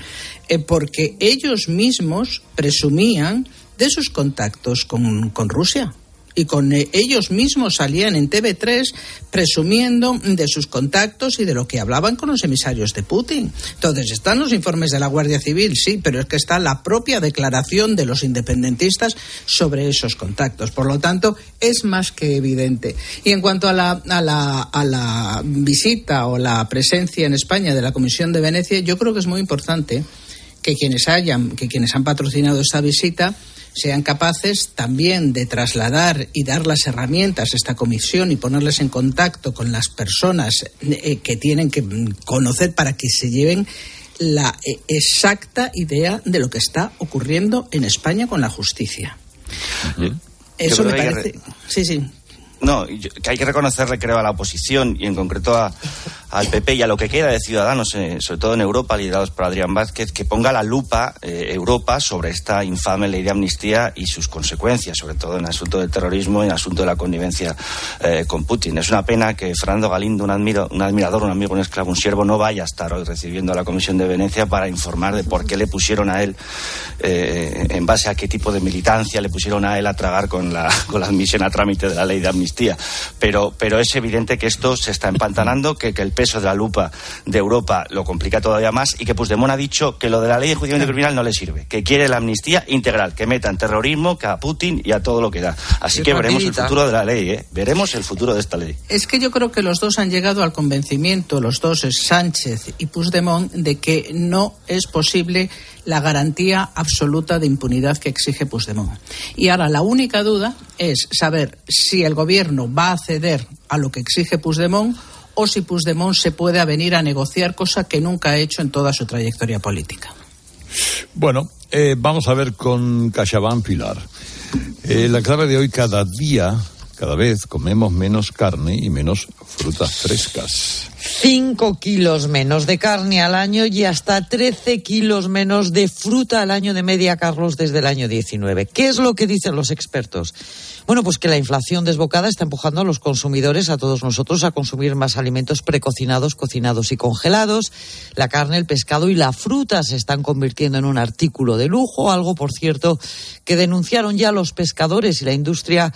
eh, porque ellos mismos presumían de sus contactos con, con Rusia y con eh, ellos mismos salían en TV3 presumiendo de sus contactos y de lo que hablaban con los emisarios de Putin. Entonces, están los informes de la Guardia Civil, sí, pero es que está la propia declaración de los independentistas sobre esos contactos. Por lo tanto, es más que evidente. Y en cuanto a la, a la, a la visita o la presencia en España de la Comisión de Venecia, yo creo que es muy importante que quienes hayan, que quienes han patrocinado esta visita sean capaces también de trasladar y dar las herramientas a esta comisión y ponerles en contacto con las personas eh, que tienen que conocer para que se lleven la eh, exacta idea de lo que está ocurriendo en España con la justicia. Eso me parece. Sí, sí. No, que hay que reconocerle, creo, a la oposición y en concreto a, al PP y a lo que queda de ciudadanos, eh, sobre todo en Europa, liderados por Adrián Vázquez, que ponga la lupa eh, Europa sobre esta infame ley de amnistía y sus consecuencias, sobre todo en asunto del terrorismo y en asunto de la connivencia eh, con Putin. Es una pena que Fernando Galindo, un, un admirador, un amigo, un esclavo, un siervo, no vaya a estar hoy recibiendo a la Comisión de Venecia para informar de por qué le pusieron a él, en base a qué tipo de militancia le pusieron a él a tragar con la, con la admisión a trámite de la ley de amnistía. Pero, pero es evidente que esto se está empantanando, que, que el peso de la lupa de Europa lo complica todavía más y que Puigdemont ha dicho que lo de la ley de juicio criminal no le sirve, que quiere la amnistía integral, que metan terrorismo, que a Putin y a todo lo que da. Así que veremos el futuro de la ley, ¿eh? veremos el futuro de esta ley. Es que yo creo que los dos han llegado al convencimiento, los dos, Sánchez y Puigdemont, de que no es posible la garantía absoluta de impunidad que exige Puigdemont. Y ahora la única duda es saber si el gobierno va a ceder a lo que exige Puigdemont o si Puigdemont se puede venir a negociar, cosa que nunca ha hecho en toda su trayectoria política. Bueno, eh, vamos a ver con CaixaBank Pilar. Eh, la clave de hoy, cada día, cada vez comemos menos carne y menos frutas frescas. 5 kilos menos de carne al año y hasta 13 kilos menos de fruta al año de media, Carlos, desde el año 19. ¿Qué es lo que dicen los expertos? Bueno, pues que la inflación desbocada está empujando a los consumidores, a todos nosotros, a consumir más alimentos precocinados, cocinados y congelados. La carne, el pescado y la fruta se están convirtiendo en un artículo de lujo, algo, por cierto, que denunciaron ya los pescadores y la industria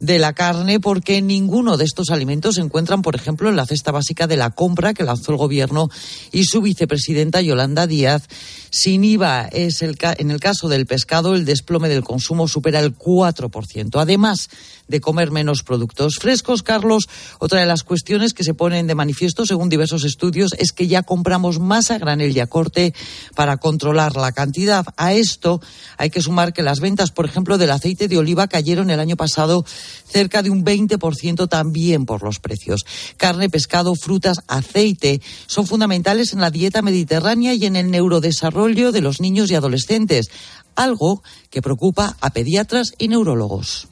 de la carne porque ninguno de estos alimentos se encuentran, por ejemplo, en la cesta básica de la compra que lanzó el gobierno y su vicepresidenta Yolanda Díaz. Sin IVA es el en el caso del pescado el desplome del consumo supera el 4%. Además de comer menos productos frescos, Carlos, otra de las cuestiones que se ponen de manifiesto según diversos estudios es que ya compramos más a granel y a corte para controlar la cantidad. A esto hay que sumar que las ventas, por ejemplo, del aceite de oliva cayeron el año pasado cerca de un 20% también por los precios. Carne, pescado, frutas, aceite son fundamentales en la dieta mediterránea y en el neurodesarrollo de los niños y adolescentes, algo que preocupa a pediatras y neurólogos.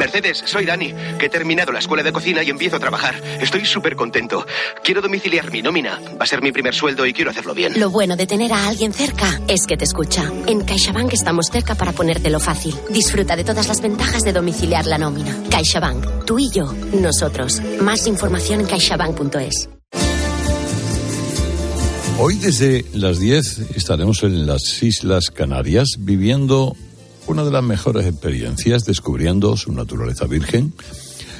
Mercedes, soy Dani, que he terminado la escuela de cocina y empiezo a trabajar. Estoy súper contento. Quiero domiciliar mi nómina. Va a ser mi primer sueldo y quiero hacerlo bien. Lo bueno de tener a alguien cerca es que te escucha. En CaixaBank estamos cerca para ponértelo fácil. Disfruta de todas las ventajas de domiciliar la nómina. CaixaBank, tú y yo, nosotros. Más información en caixabank.es. Hoy desde las 10 estaremos en las Islas Canarias viviendo una de las mejores experiencias descubriendo su naturaleza virgen,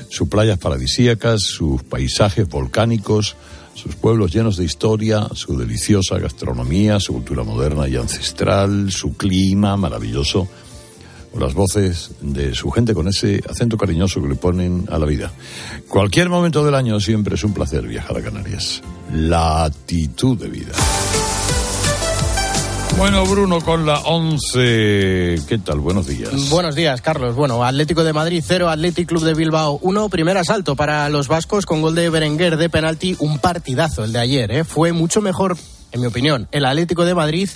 sus playas paradisíacas, sus paisajes volcánicos, sus pueblos llenos de historia, su deliciosa gastronomía, su cultura moderna y ancestral, su clima maravilloso, o las voces de su gente con ese acento cariñoso que le ponen a la vida. Cualquier momento del año siempre es un placer viajar a Canarias. La actitud de vida. Bueno, Bruno, con la 11. ¿Qué tal? Buenos días. Buenos días, Carlos. Bueno, Atlético de Madrid 0, Atlético Club de Bilbao 1. Primer asalto para los vascos con gol de Berenguer de penalti. Un partidazo el de ayer, ¿eh? Fue mucho mejor, en mi opinión, el Atlético de Madrid.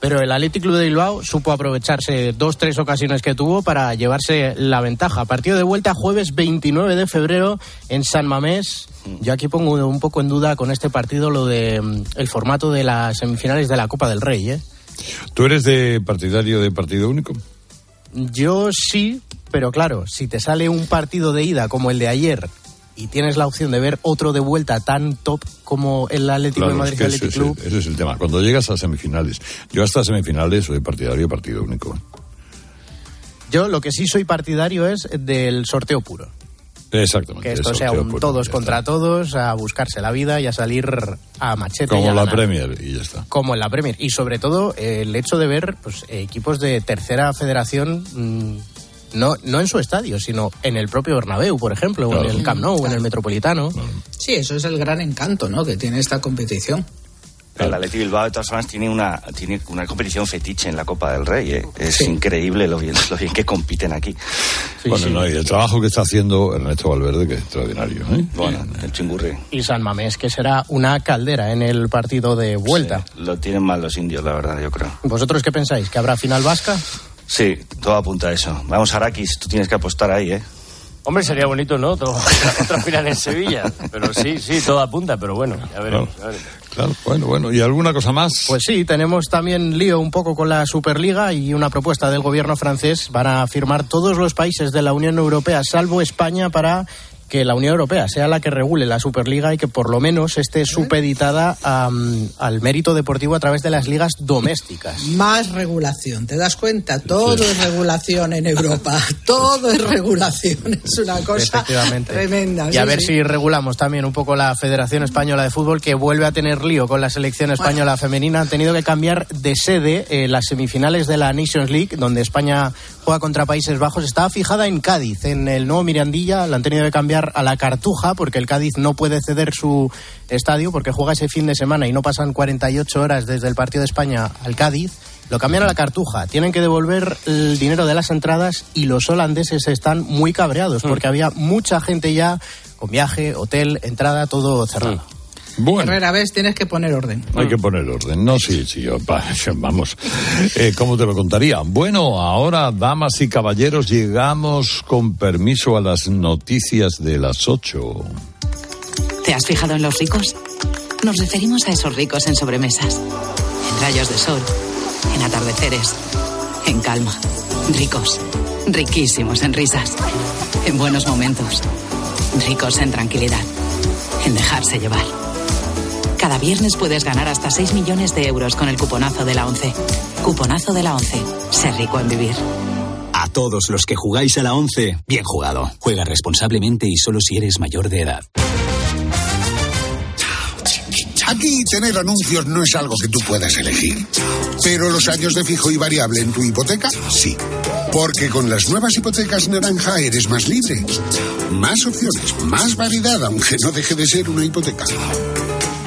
Pero el Atlético Club de Bilbao supo aprovecharse dos, tres ocasiones que tuvo para llevarse la ventaja. Partido de vuelta jueves 29 de febrero en San Mamés. Yo aquí pongo un poco en duda con este partido lo de mm, el formato de las semifinales de la Copa del Rey, ¿eh? ¿Tú eres de partidario de partido único? Yo sí, pero claro, si te sale un partido de ida como el de ayer y tienes la opción de ver otro de vuelta tan top como el Atlético de Madrid es ese, Club. ese es el tema. Cuando llegas a semifinales, yo hasta semifinales soy partidario de partido único. Yo lo que sí soy partidario es del sorteo puro. Exactamente. Que esto sea un todos contra todos, a buscarse la vida y a salir a machete. Como y a la ganar. Premier y ya está. Como en la Premier. Y sobre todo eh, el hecho de ver pues, equipos de tercera federación. mm, no, no en su estadio, sino en el propio Bernabéu, por ejemplo, o en el Camp Nou, o en el Metropolitano. Sí, eso es el gran encanto ¿no? que tiene esta competición. El Atleti Bilbao, de todas formas, tiene una, tiene una competición fetiche en la Copa del Rey. ¿eh? Es increíble lo bien, lo bien que compiten aquí. bueno, no, y el trabajo que está haciendo Ernesto Valverde, que es extraordinario. ¿eh? Bueno, el chingurri. Y San Mamés, que será una caldera en el partido de vuelta. Lo tienen mal los indios, la verdad, yo creo. ¿Vosotros qué pensáis? ¿Que habrá final vasca? Sí, todo apunta a eso. Vamos, Arakis, tú tienes que apostar ahí, ¿eh? Hombre, sería bonito, ¿no? Todo- otra final en Sevilla. Pero sí, sí, todo apunta, pero bueno, ya veremos. ya veremos. Bueno, bueno. ¿Y alguna cosa más? Pues sí, tenemos también lío un poco con la Superliga y una propuesta del gobierno francés. Van a firmar todos los países de la Unión Europea, salvo España, para que la Unión Europea sea la que regule la Superliga y que por lo menos esté supeditada am, al mérito deportivo a través de las ligas domésticas. Más regulación, ¿te das cuenta? Todo es regulación en Europa, todo es regulación, es una cosa tremenda. Y a sí, ver sí. si regulamos también un poco la Federación Española de Fútbol, que vuelve a tener lío con la selección española femenina. Han tenido que cambiar de sede eh, las semifinales de la Nations League, donde España juega contra Países Bajos. Estaba fijada en Cádiz, en el nuevo Mirandilla. La han tenido que cambiar a la Cartuja, porque el Cádiz no puede ceder su estadio, porque juega ese fin de semana y no pasan 48 horas desde el partido de España al Cádiz. Lo cambian a la Cartuja. Tienen que devolver el dinero de las entradas y los holandeses están muy cabreados porque había mucha gente ya con viaje, hotel, entrada, todo cerrado. Bueno. Herrera, ves, tienes que poner orden. Hay que poner orden. No, sí, sí, yo, pa- vamos. Eh, ¿Cómo te lo contaría? Bueno, ahora, damas y caballeros, llegamos con permiso a las noticias de las ocho. ¿Te has fijado en los ricos? Nos referimos a esos ricos en sobremesas, en rayos de sol, en atardeceres, en calma. Ricos, riquísimos en risas, en buenos momentos, ricos en tranquilidad, en dejarse llevar. Cada viernes puedes ganar hasta 6 millones de euros con el cuponazo de la 11. Cuponazo de la 11. Ser rico en vivir. A todos los que jugáis a la 11, bien jugado. Juega responsablemente y solo si eres mayor de edad. Aquí tener anuncios no es algo que tú puedas elegir. Pero los años de fijo y variable en tu hipoteca, sí. Porque con las nuevas hipotecas naranja eres más libre. Más opciones, más variedad, aunque no deje de ser una hipoteca.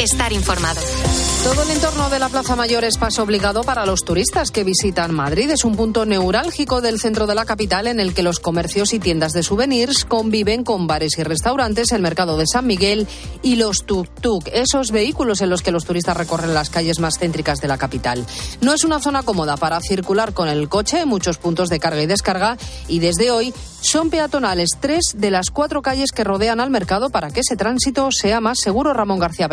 Estar informado. Todo el entorno de la Plaza Mayor es paso obligado para los turistas que visitan Madrid. Es un punto neurálgico del centro de la capital en el que los comercios y tiendas de souvenirs conviven con bares y restaurantes, el mercado de San Miguel y los tuk-tuk, esos vehículos en los que los turistas recorren las calles más céntricas de la capital. No es una zona cómoda para circular con el coche, muchos puntos de carga y descarga y desde hoy son peatonales tres de las cuatro calles que rodean al mercado para que ese tránsito sea más seguro. Ramón García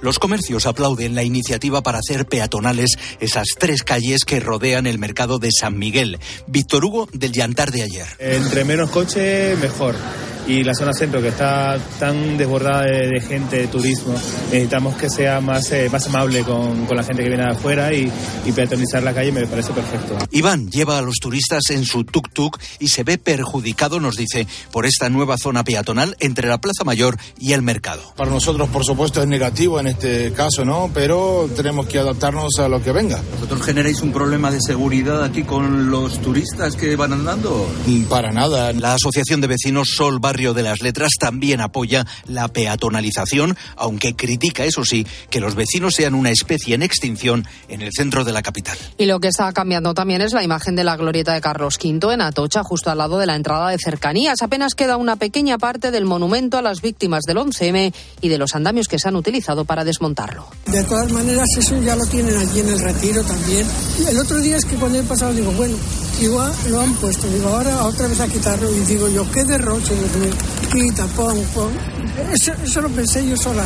Los comercios aplauden la iniciativa para hacer peatonales esas tres calles que rodean el mercado de San Miguel. Víctor Hugo del Llantar de ayer. Entre menos coche, mejor. Y la zona centro, que está tan desbordada de, de gente, de turismo, necesitamos que sea más, eh, más amable con, con, la gente que viene de afuera y, y peatonizar la calle me parece perfecto. Iván lleva a los turistas en su tuk-tuk y se ve perjudicado, nos dice, por esta nueva zona peatonal entre la Plaza Mayor y el mercado. Para nosotros, por supuesto, es negativo en este caso, ¿no? Pero tenemos que adaptarnos a lo que venga. ¿Vosotros generáis un problema de seguridad aquí con los turistas que van andando? Para nada. La Asociación de Vecinos Sol Barrio de las Letras también apoya la peatonalización, aunque critica, eso sí, que los vecinos sean una especie en extinción en el centro de la capital. Y lo que está cambiando también es la imagen de la glorieta de Carlos V en Atocha, justo al lado de la entrada de cercanías. Apenas queda una pequeña parte del monumento a las víctimas del 11M y de los andamios que se han utilizado para desmontarlo. De todas maneras, eso ya lo tienen allí en el retiro también. El otro día es que cuando he pasado digo, bueno, igual lo han puesto, digo, ahora otra vez a quitarlo y digo yo, qué derroche, Dios quita, pon, pon. Eso, eso, lo pensé yo sola.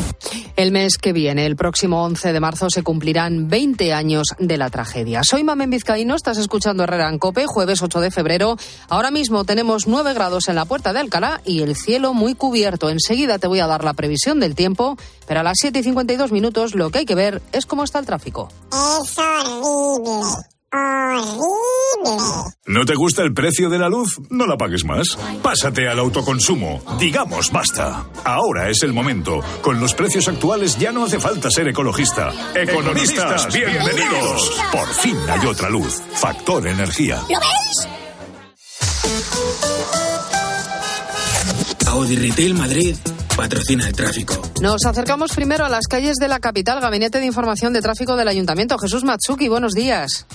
El mes que viene, el próximo 11 de marzo, se cumplirán 20 años de la tragedia. Soy Mamen Vizcaíno, estás escuchando Herrera en Cope, jueves 8 de febrero. Ahora mismo tenemos 9 grados en la puerta de Alcalá y el cielo muy cubierto. Enseguida te voy a dar la previsión del tiempo, pero a las 7 y 52 minutos lo que hay que ver es cómo está el tráfico. Es horrible. Horrible. ¿No te gusta el precio de la luz? No la pagues más. Pásate al autoconsumo. Digamos basta. Ahora es el momento. Con los precios actuales ya no hace falta ser ecologista. Economistas, bienvenidos. Por fin hay otra luz. Factor energía. ¿Lo ves? Audi Retail Madrid patrocina el tráfico. Nos acercamos primero a las calles de la capital. Gabinete de Información de Tráfico del Ayuntamiento. Jesús Matsuki, buenos días.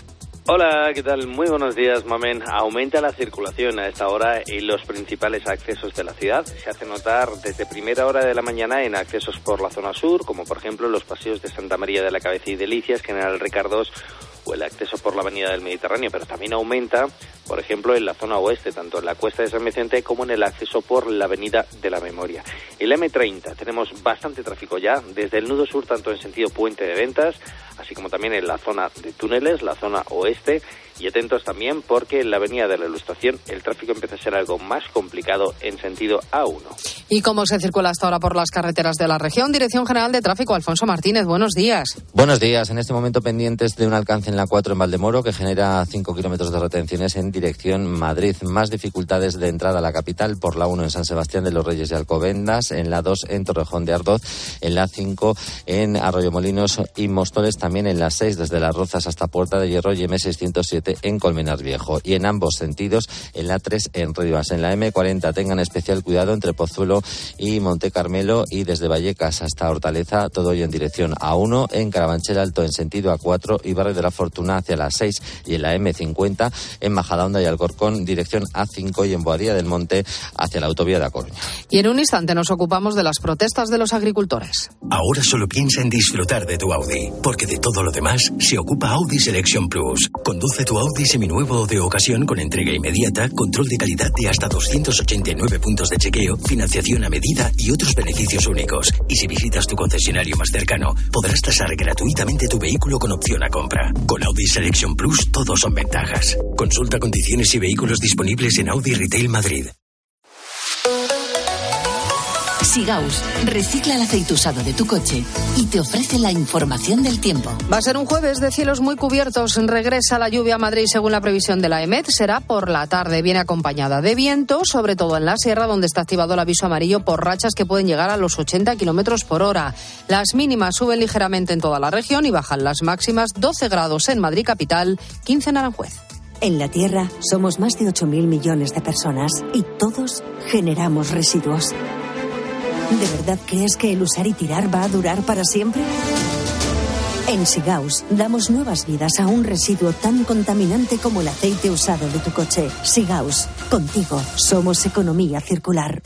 Hola, ¿qué tal? Muy buenos días, Mamen. Aumenta la circulación a esta hora en los principales accesos de la ciudad. Se hace notar desde primera hora de la mañana en accesos por la zona sur, como por ejemplo los paseos de Santa María de la Cabeza y Delicias, General Ricardos el acceso por la Avenida del Mediterráneo, pero también aumenta, por ejemplo, en la zona oeste, tanto en la Cuesta de San Vicente como en el acceso por la Avenida de la Memoria. El M30 tenemos bastante tráfico ya, desde el nudo sur, tanto en sentido puente de ventas, así como también en la zona de túneles, la zona oeste, y atentos también porque en la avenida de la Ilustración el tráfico empieza a ser algo más complicado en sentido A1. ¿Y cómo se circula hasta ahora por las carreteras de la región? Dirección General de Tráfico, Alfonso Martínez, buenos días. Buenos días. En este momento pendientes de un alcance en la 4 en Valdemoro que genera 5 kilómetros de retenciones en dirección Madrid. Más dificultades de entrada a la capital por la 1 en San Sebastián de los Reyes y Alcobendas, en la 2 en Torrejón de Ardoz, en la 5 en Arroyomolinos y Mostoles, también en la 6 desde Las Rozas hasta Puerta de Hierro y M607 en Colmenar Viejo y en ambos sentidos en la 3 en Rivas. En la M40 tengan especial cuidado entre Pozuelo y Monte Carmelo y desde Vallecas hasta Hortaleza todo ello en dirección A1 en Carabanchel Alto en sentido A4 y Barrio de la Fortuna hacia la 6 y en la M50 en Majadahonda y Alcorcón dirección A5 y en Boadía del Monte hacia la autovía de A Coruña. Y en un instante nos ocupamos de las protestas de los agricultores. Ahora solo piensa en disfrutar de tu Audi, porque de todo lo demás se ocupa Audi Selection Plus. Conduce tu Audi seminuevo o de ocasión con entrega inmediata, control de calidad de hasta 289 puntos de chequeo, financiación a medida y otros beneficios únicos. Y si visitas tu concesionario más cercano, podrás tasar gratuitamente tu vehículo con opción a compra. Con Audi Selection Plus, todos son ventajas. Consulta condiciones y vehículos disponibles en Audi Retail Madrid. Sigaus recicla el aceite usado de tu coche y te ofrece la información del tiempo. Va a ser un jueves de cielos muy cubiertos. Regresa la lluvia a Madrid según la previsión de la EMET. Será por la tarde. Viene acompañada de viento, sobre todo en la sierra, donde está activado el aviso amarillo por rachas que pueden llegar a los 80 kilómetros por hora. Las mínimas suben ligeramente en toda la región y bajan las máximas 12 grados en Madrid capital, 15 en Aranjuez. En la Tierra somos más de 8.000 millones de personas y todos generamos residuos. ¿De verdad crees que el usar y tirar va a durar para siempre? En Sigaus damos nuevas vidas a un residuo tan contaminante como el aceite usado de tu coche. Sigaus, contigo somos economía circular.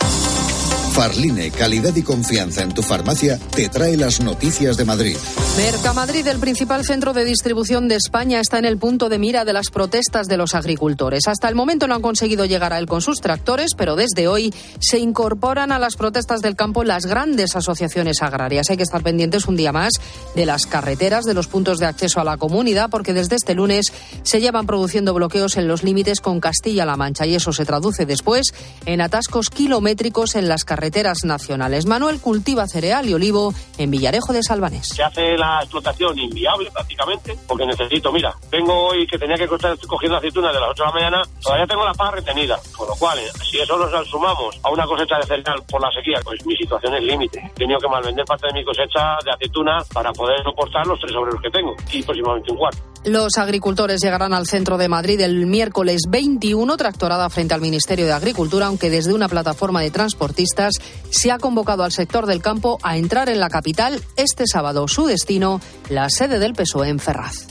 Farline, calidad y confianza en tu farmacia, te trae las noticias de Madrid. Mercamadrid, el principal centro de distribución de España, está en el punto de mira de las protestas de los agricultores. Hasta el momento no han conseguido llegar a él con sus tractores, pero desde hoy se incorporan a las protestas del campo las grandes asociaciones agrarias. Hay que estar pendientes un día más de las carreteras, de los puntos de acceso a la comunidad, porque desde este lunes se llevan produciendo bloqueos en los límites con Castilla-La Mancha y eso se traduce después en atascos kilométricos en las carreteras carreteras nacionales. Manuel cultiva cereal y olivo en Villarejo de Salvanés. Se hace la explotación inviable prácticamente porque necesito, mira, vengo hoy que tenía que estar cogiendo aceitunas de las 8 de la mañana, todavía tengo la paz retenida, con lo cual, eh, si eso lo sumamos a una cosecha de cereal por la sequía, pues mi situación es límite. He tenido que malvender parte de mi cosecha de aceituna para poder soportar los tres obreros que tengo y próximamente un cuarto. Los agricultores llegarán al centro de Madrid el miércoles 21, tractorada frente al Ministerio de Agricultura, aunque desde una plataforma de transportistas se ha convocado al sector del campo a entrar en la capital este sábado. Su destino, la sede del PSOE en Ferraz.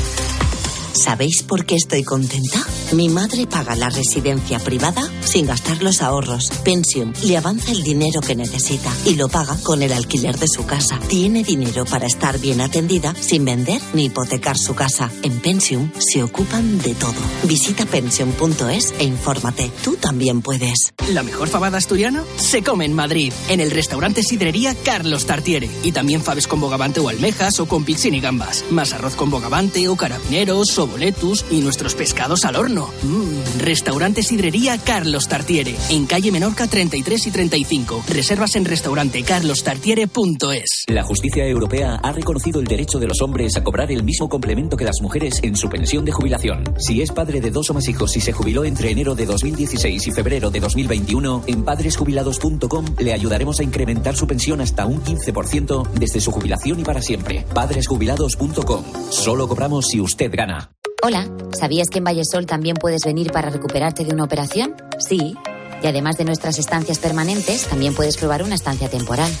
¿Sabéis por qué estoy contenta? Mi madre paga la residencia privada sin gastar los ahorros. Pensium le avanza el dinero que necesita y lo paga con el alquiler de su casa. Tiene dinero para estar bien atendida sin vender ni hipotecar su casa. En Pensium se ocupan de todo. Visita pensium.es e infórmate. Tú también puedes. La mejor fabada asturiana se come en Madrid, en el restaurante Sidrería Carlos Tartiere. Y también faves con bogavante o almejas o con y gambas. Más arroz con bogavante o carabineros o boletus y nuestros pescados al horno. Mm, restaurante Sidrería Carlos Tartiere, en calle Menorca 33 y 35. Reservas en restaurantecarlostartiere.es. La justicia europea ha reconocido el derecho de los hombres a cobrar el mismo complemento que las mujeres en su pensión de jubilación. Si es padre de dos o más hijos y se jubiló entre enero de 2016 y febrero de 2021, en padresjubilados.com le ayudaremos a incrementar su pensión hasta un 15% desde su jubilación y para siempre. Padresjubilados.com. Solo cobramos si usted gana. Hola, ¿sabías que en Vallesol también puedes venir para recuperarte de una operación? Sí. Y además de nuestras estancias permanentes, también puedes probar una estancia temporal.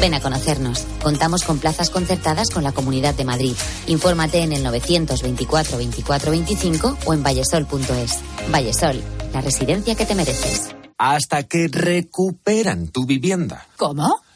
Ven a conocernos. Contamos con plazas concertadas con la Comunidad de Madrid. Infórmate en el 924 24 25 o en vallesol.es. Vallesol, la residencia que te mereces. Hasta que recuperan tu vivienda. ¿Cómo?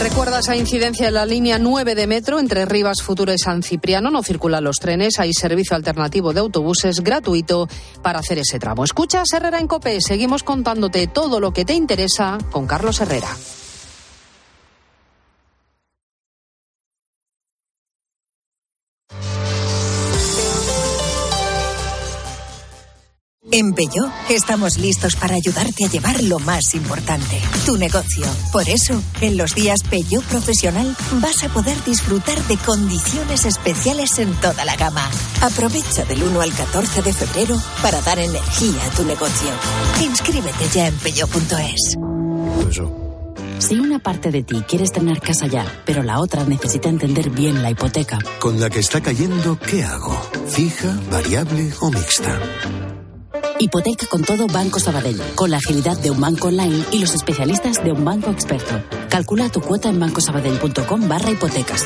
Recuerda esa incidencia en la línea 9 de metro entre Rivas Futuro y San Cipriano. No circulan los trenes. Hay servicio alternativo de autobuses gratuito para hacer ese tramo. Escuchas Herrera en Cope. Seguimos contándote todo lo que te interesa con Carlos Herrera. En Peyo estamos listos para ayudarte a llevar lo más importante, tu negocio. Por eso, en los días Peyo Profesional vas a poder disfrutar de condiciones especiales en toda la gama. Aprovecha del 1 al 14 de febrero para dar energía a tu negocio. Inscríbete ya en peyo.es. Si una parte de ti quieres tener casa ya, pero la otra necesita entender bien la hipoteca. Con la que está cayendo, ¿qué hago? ¿Fija, variable o mixta? Hipoteca con todo Banco Sabadell, con la agilidad de un banco online y los especialistas de un banco experto. Calcula tu cuota en bancosabadell.com barra hipotecas.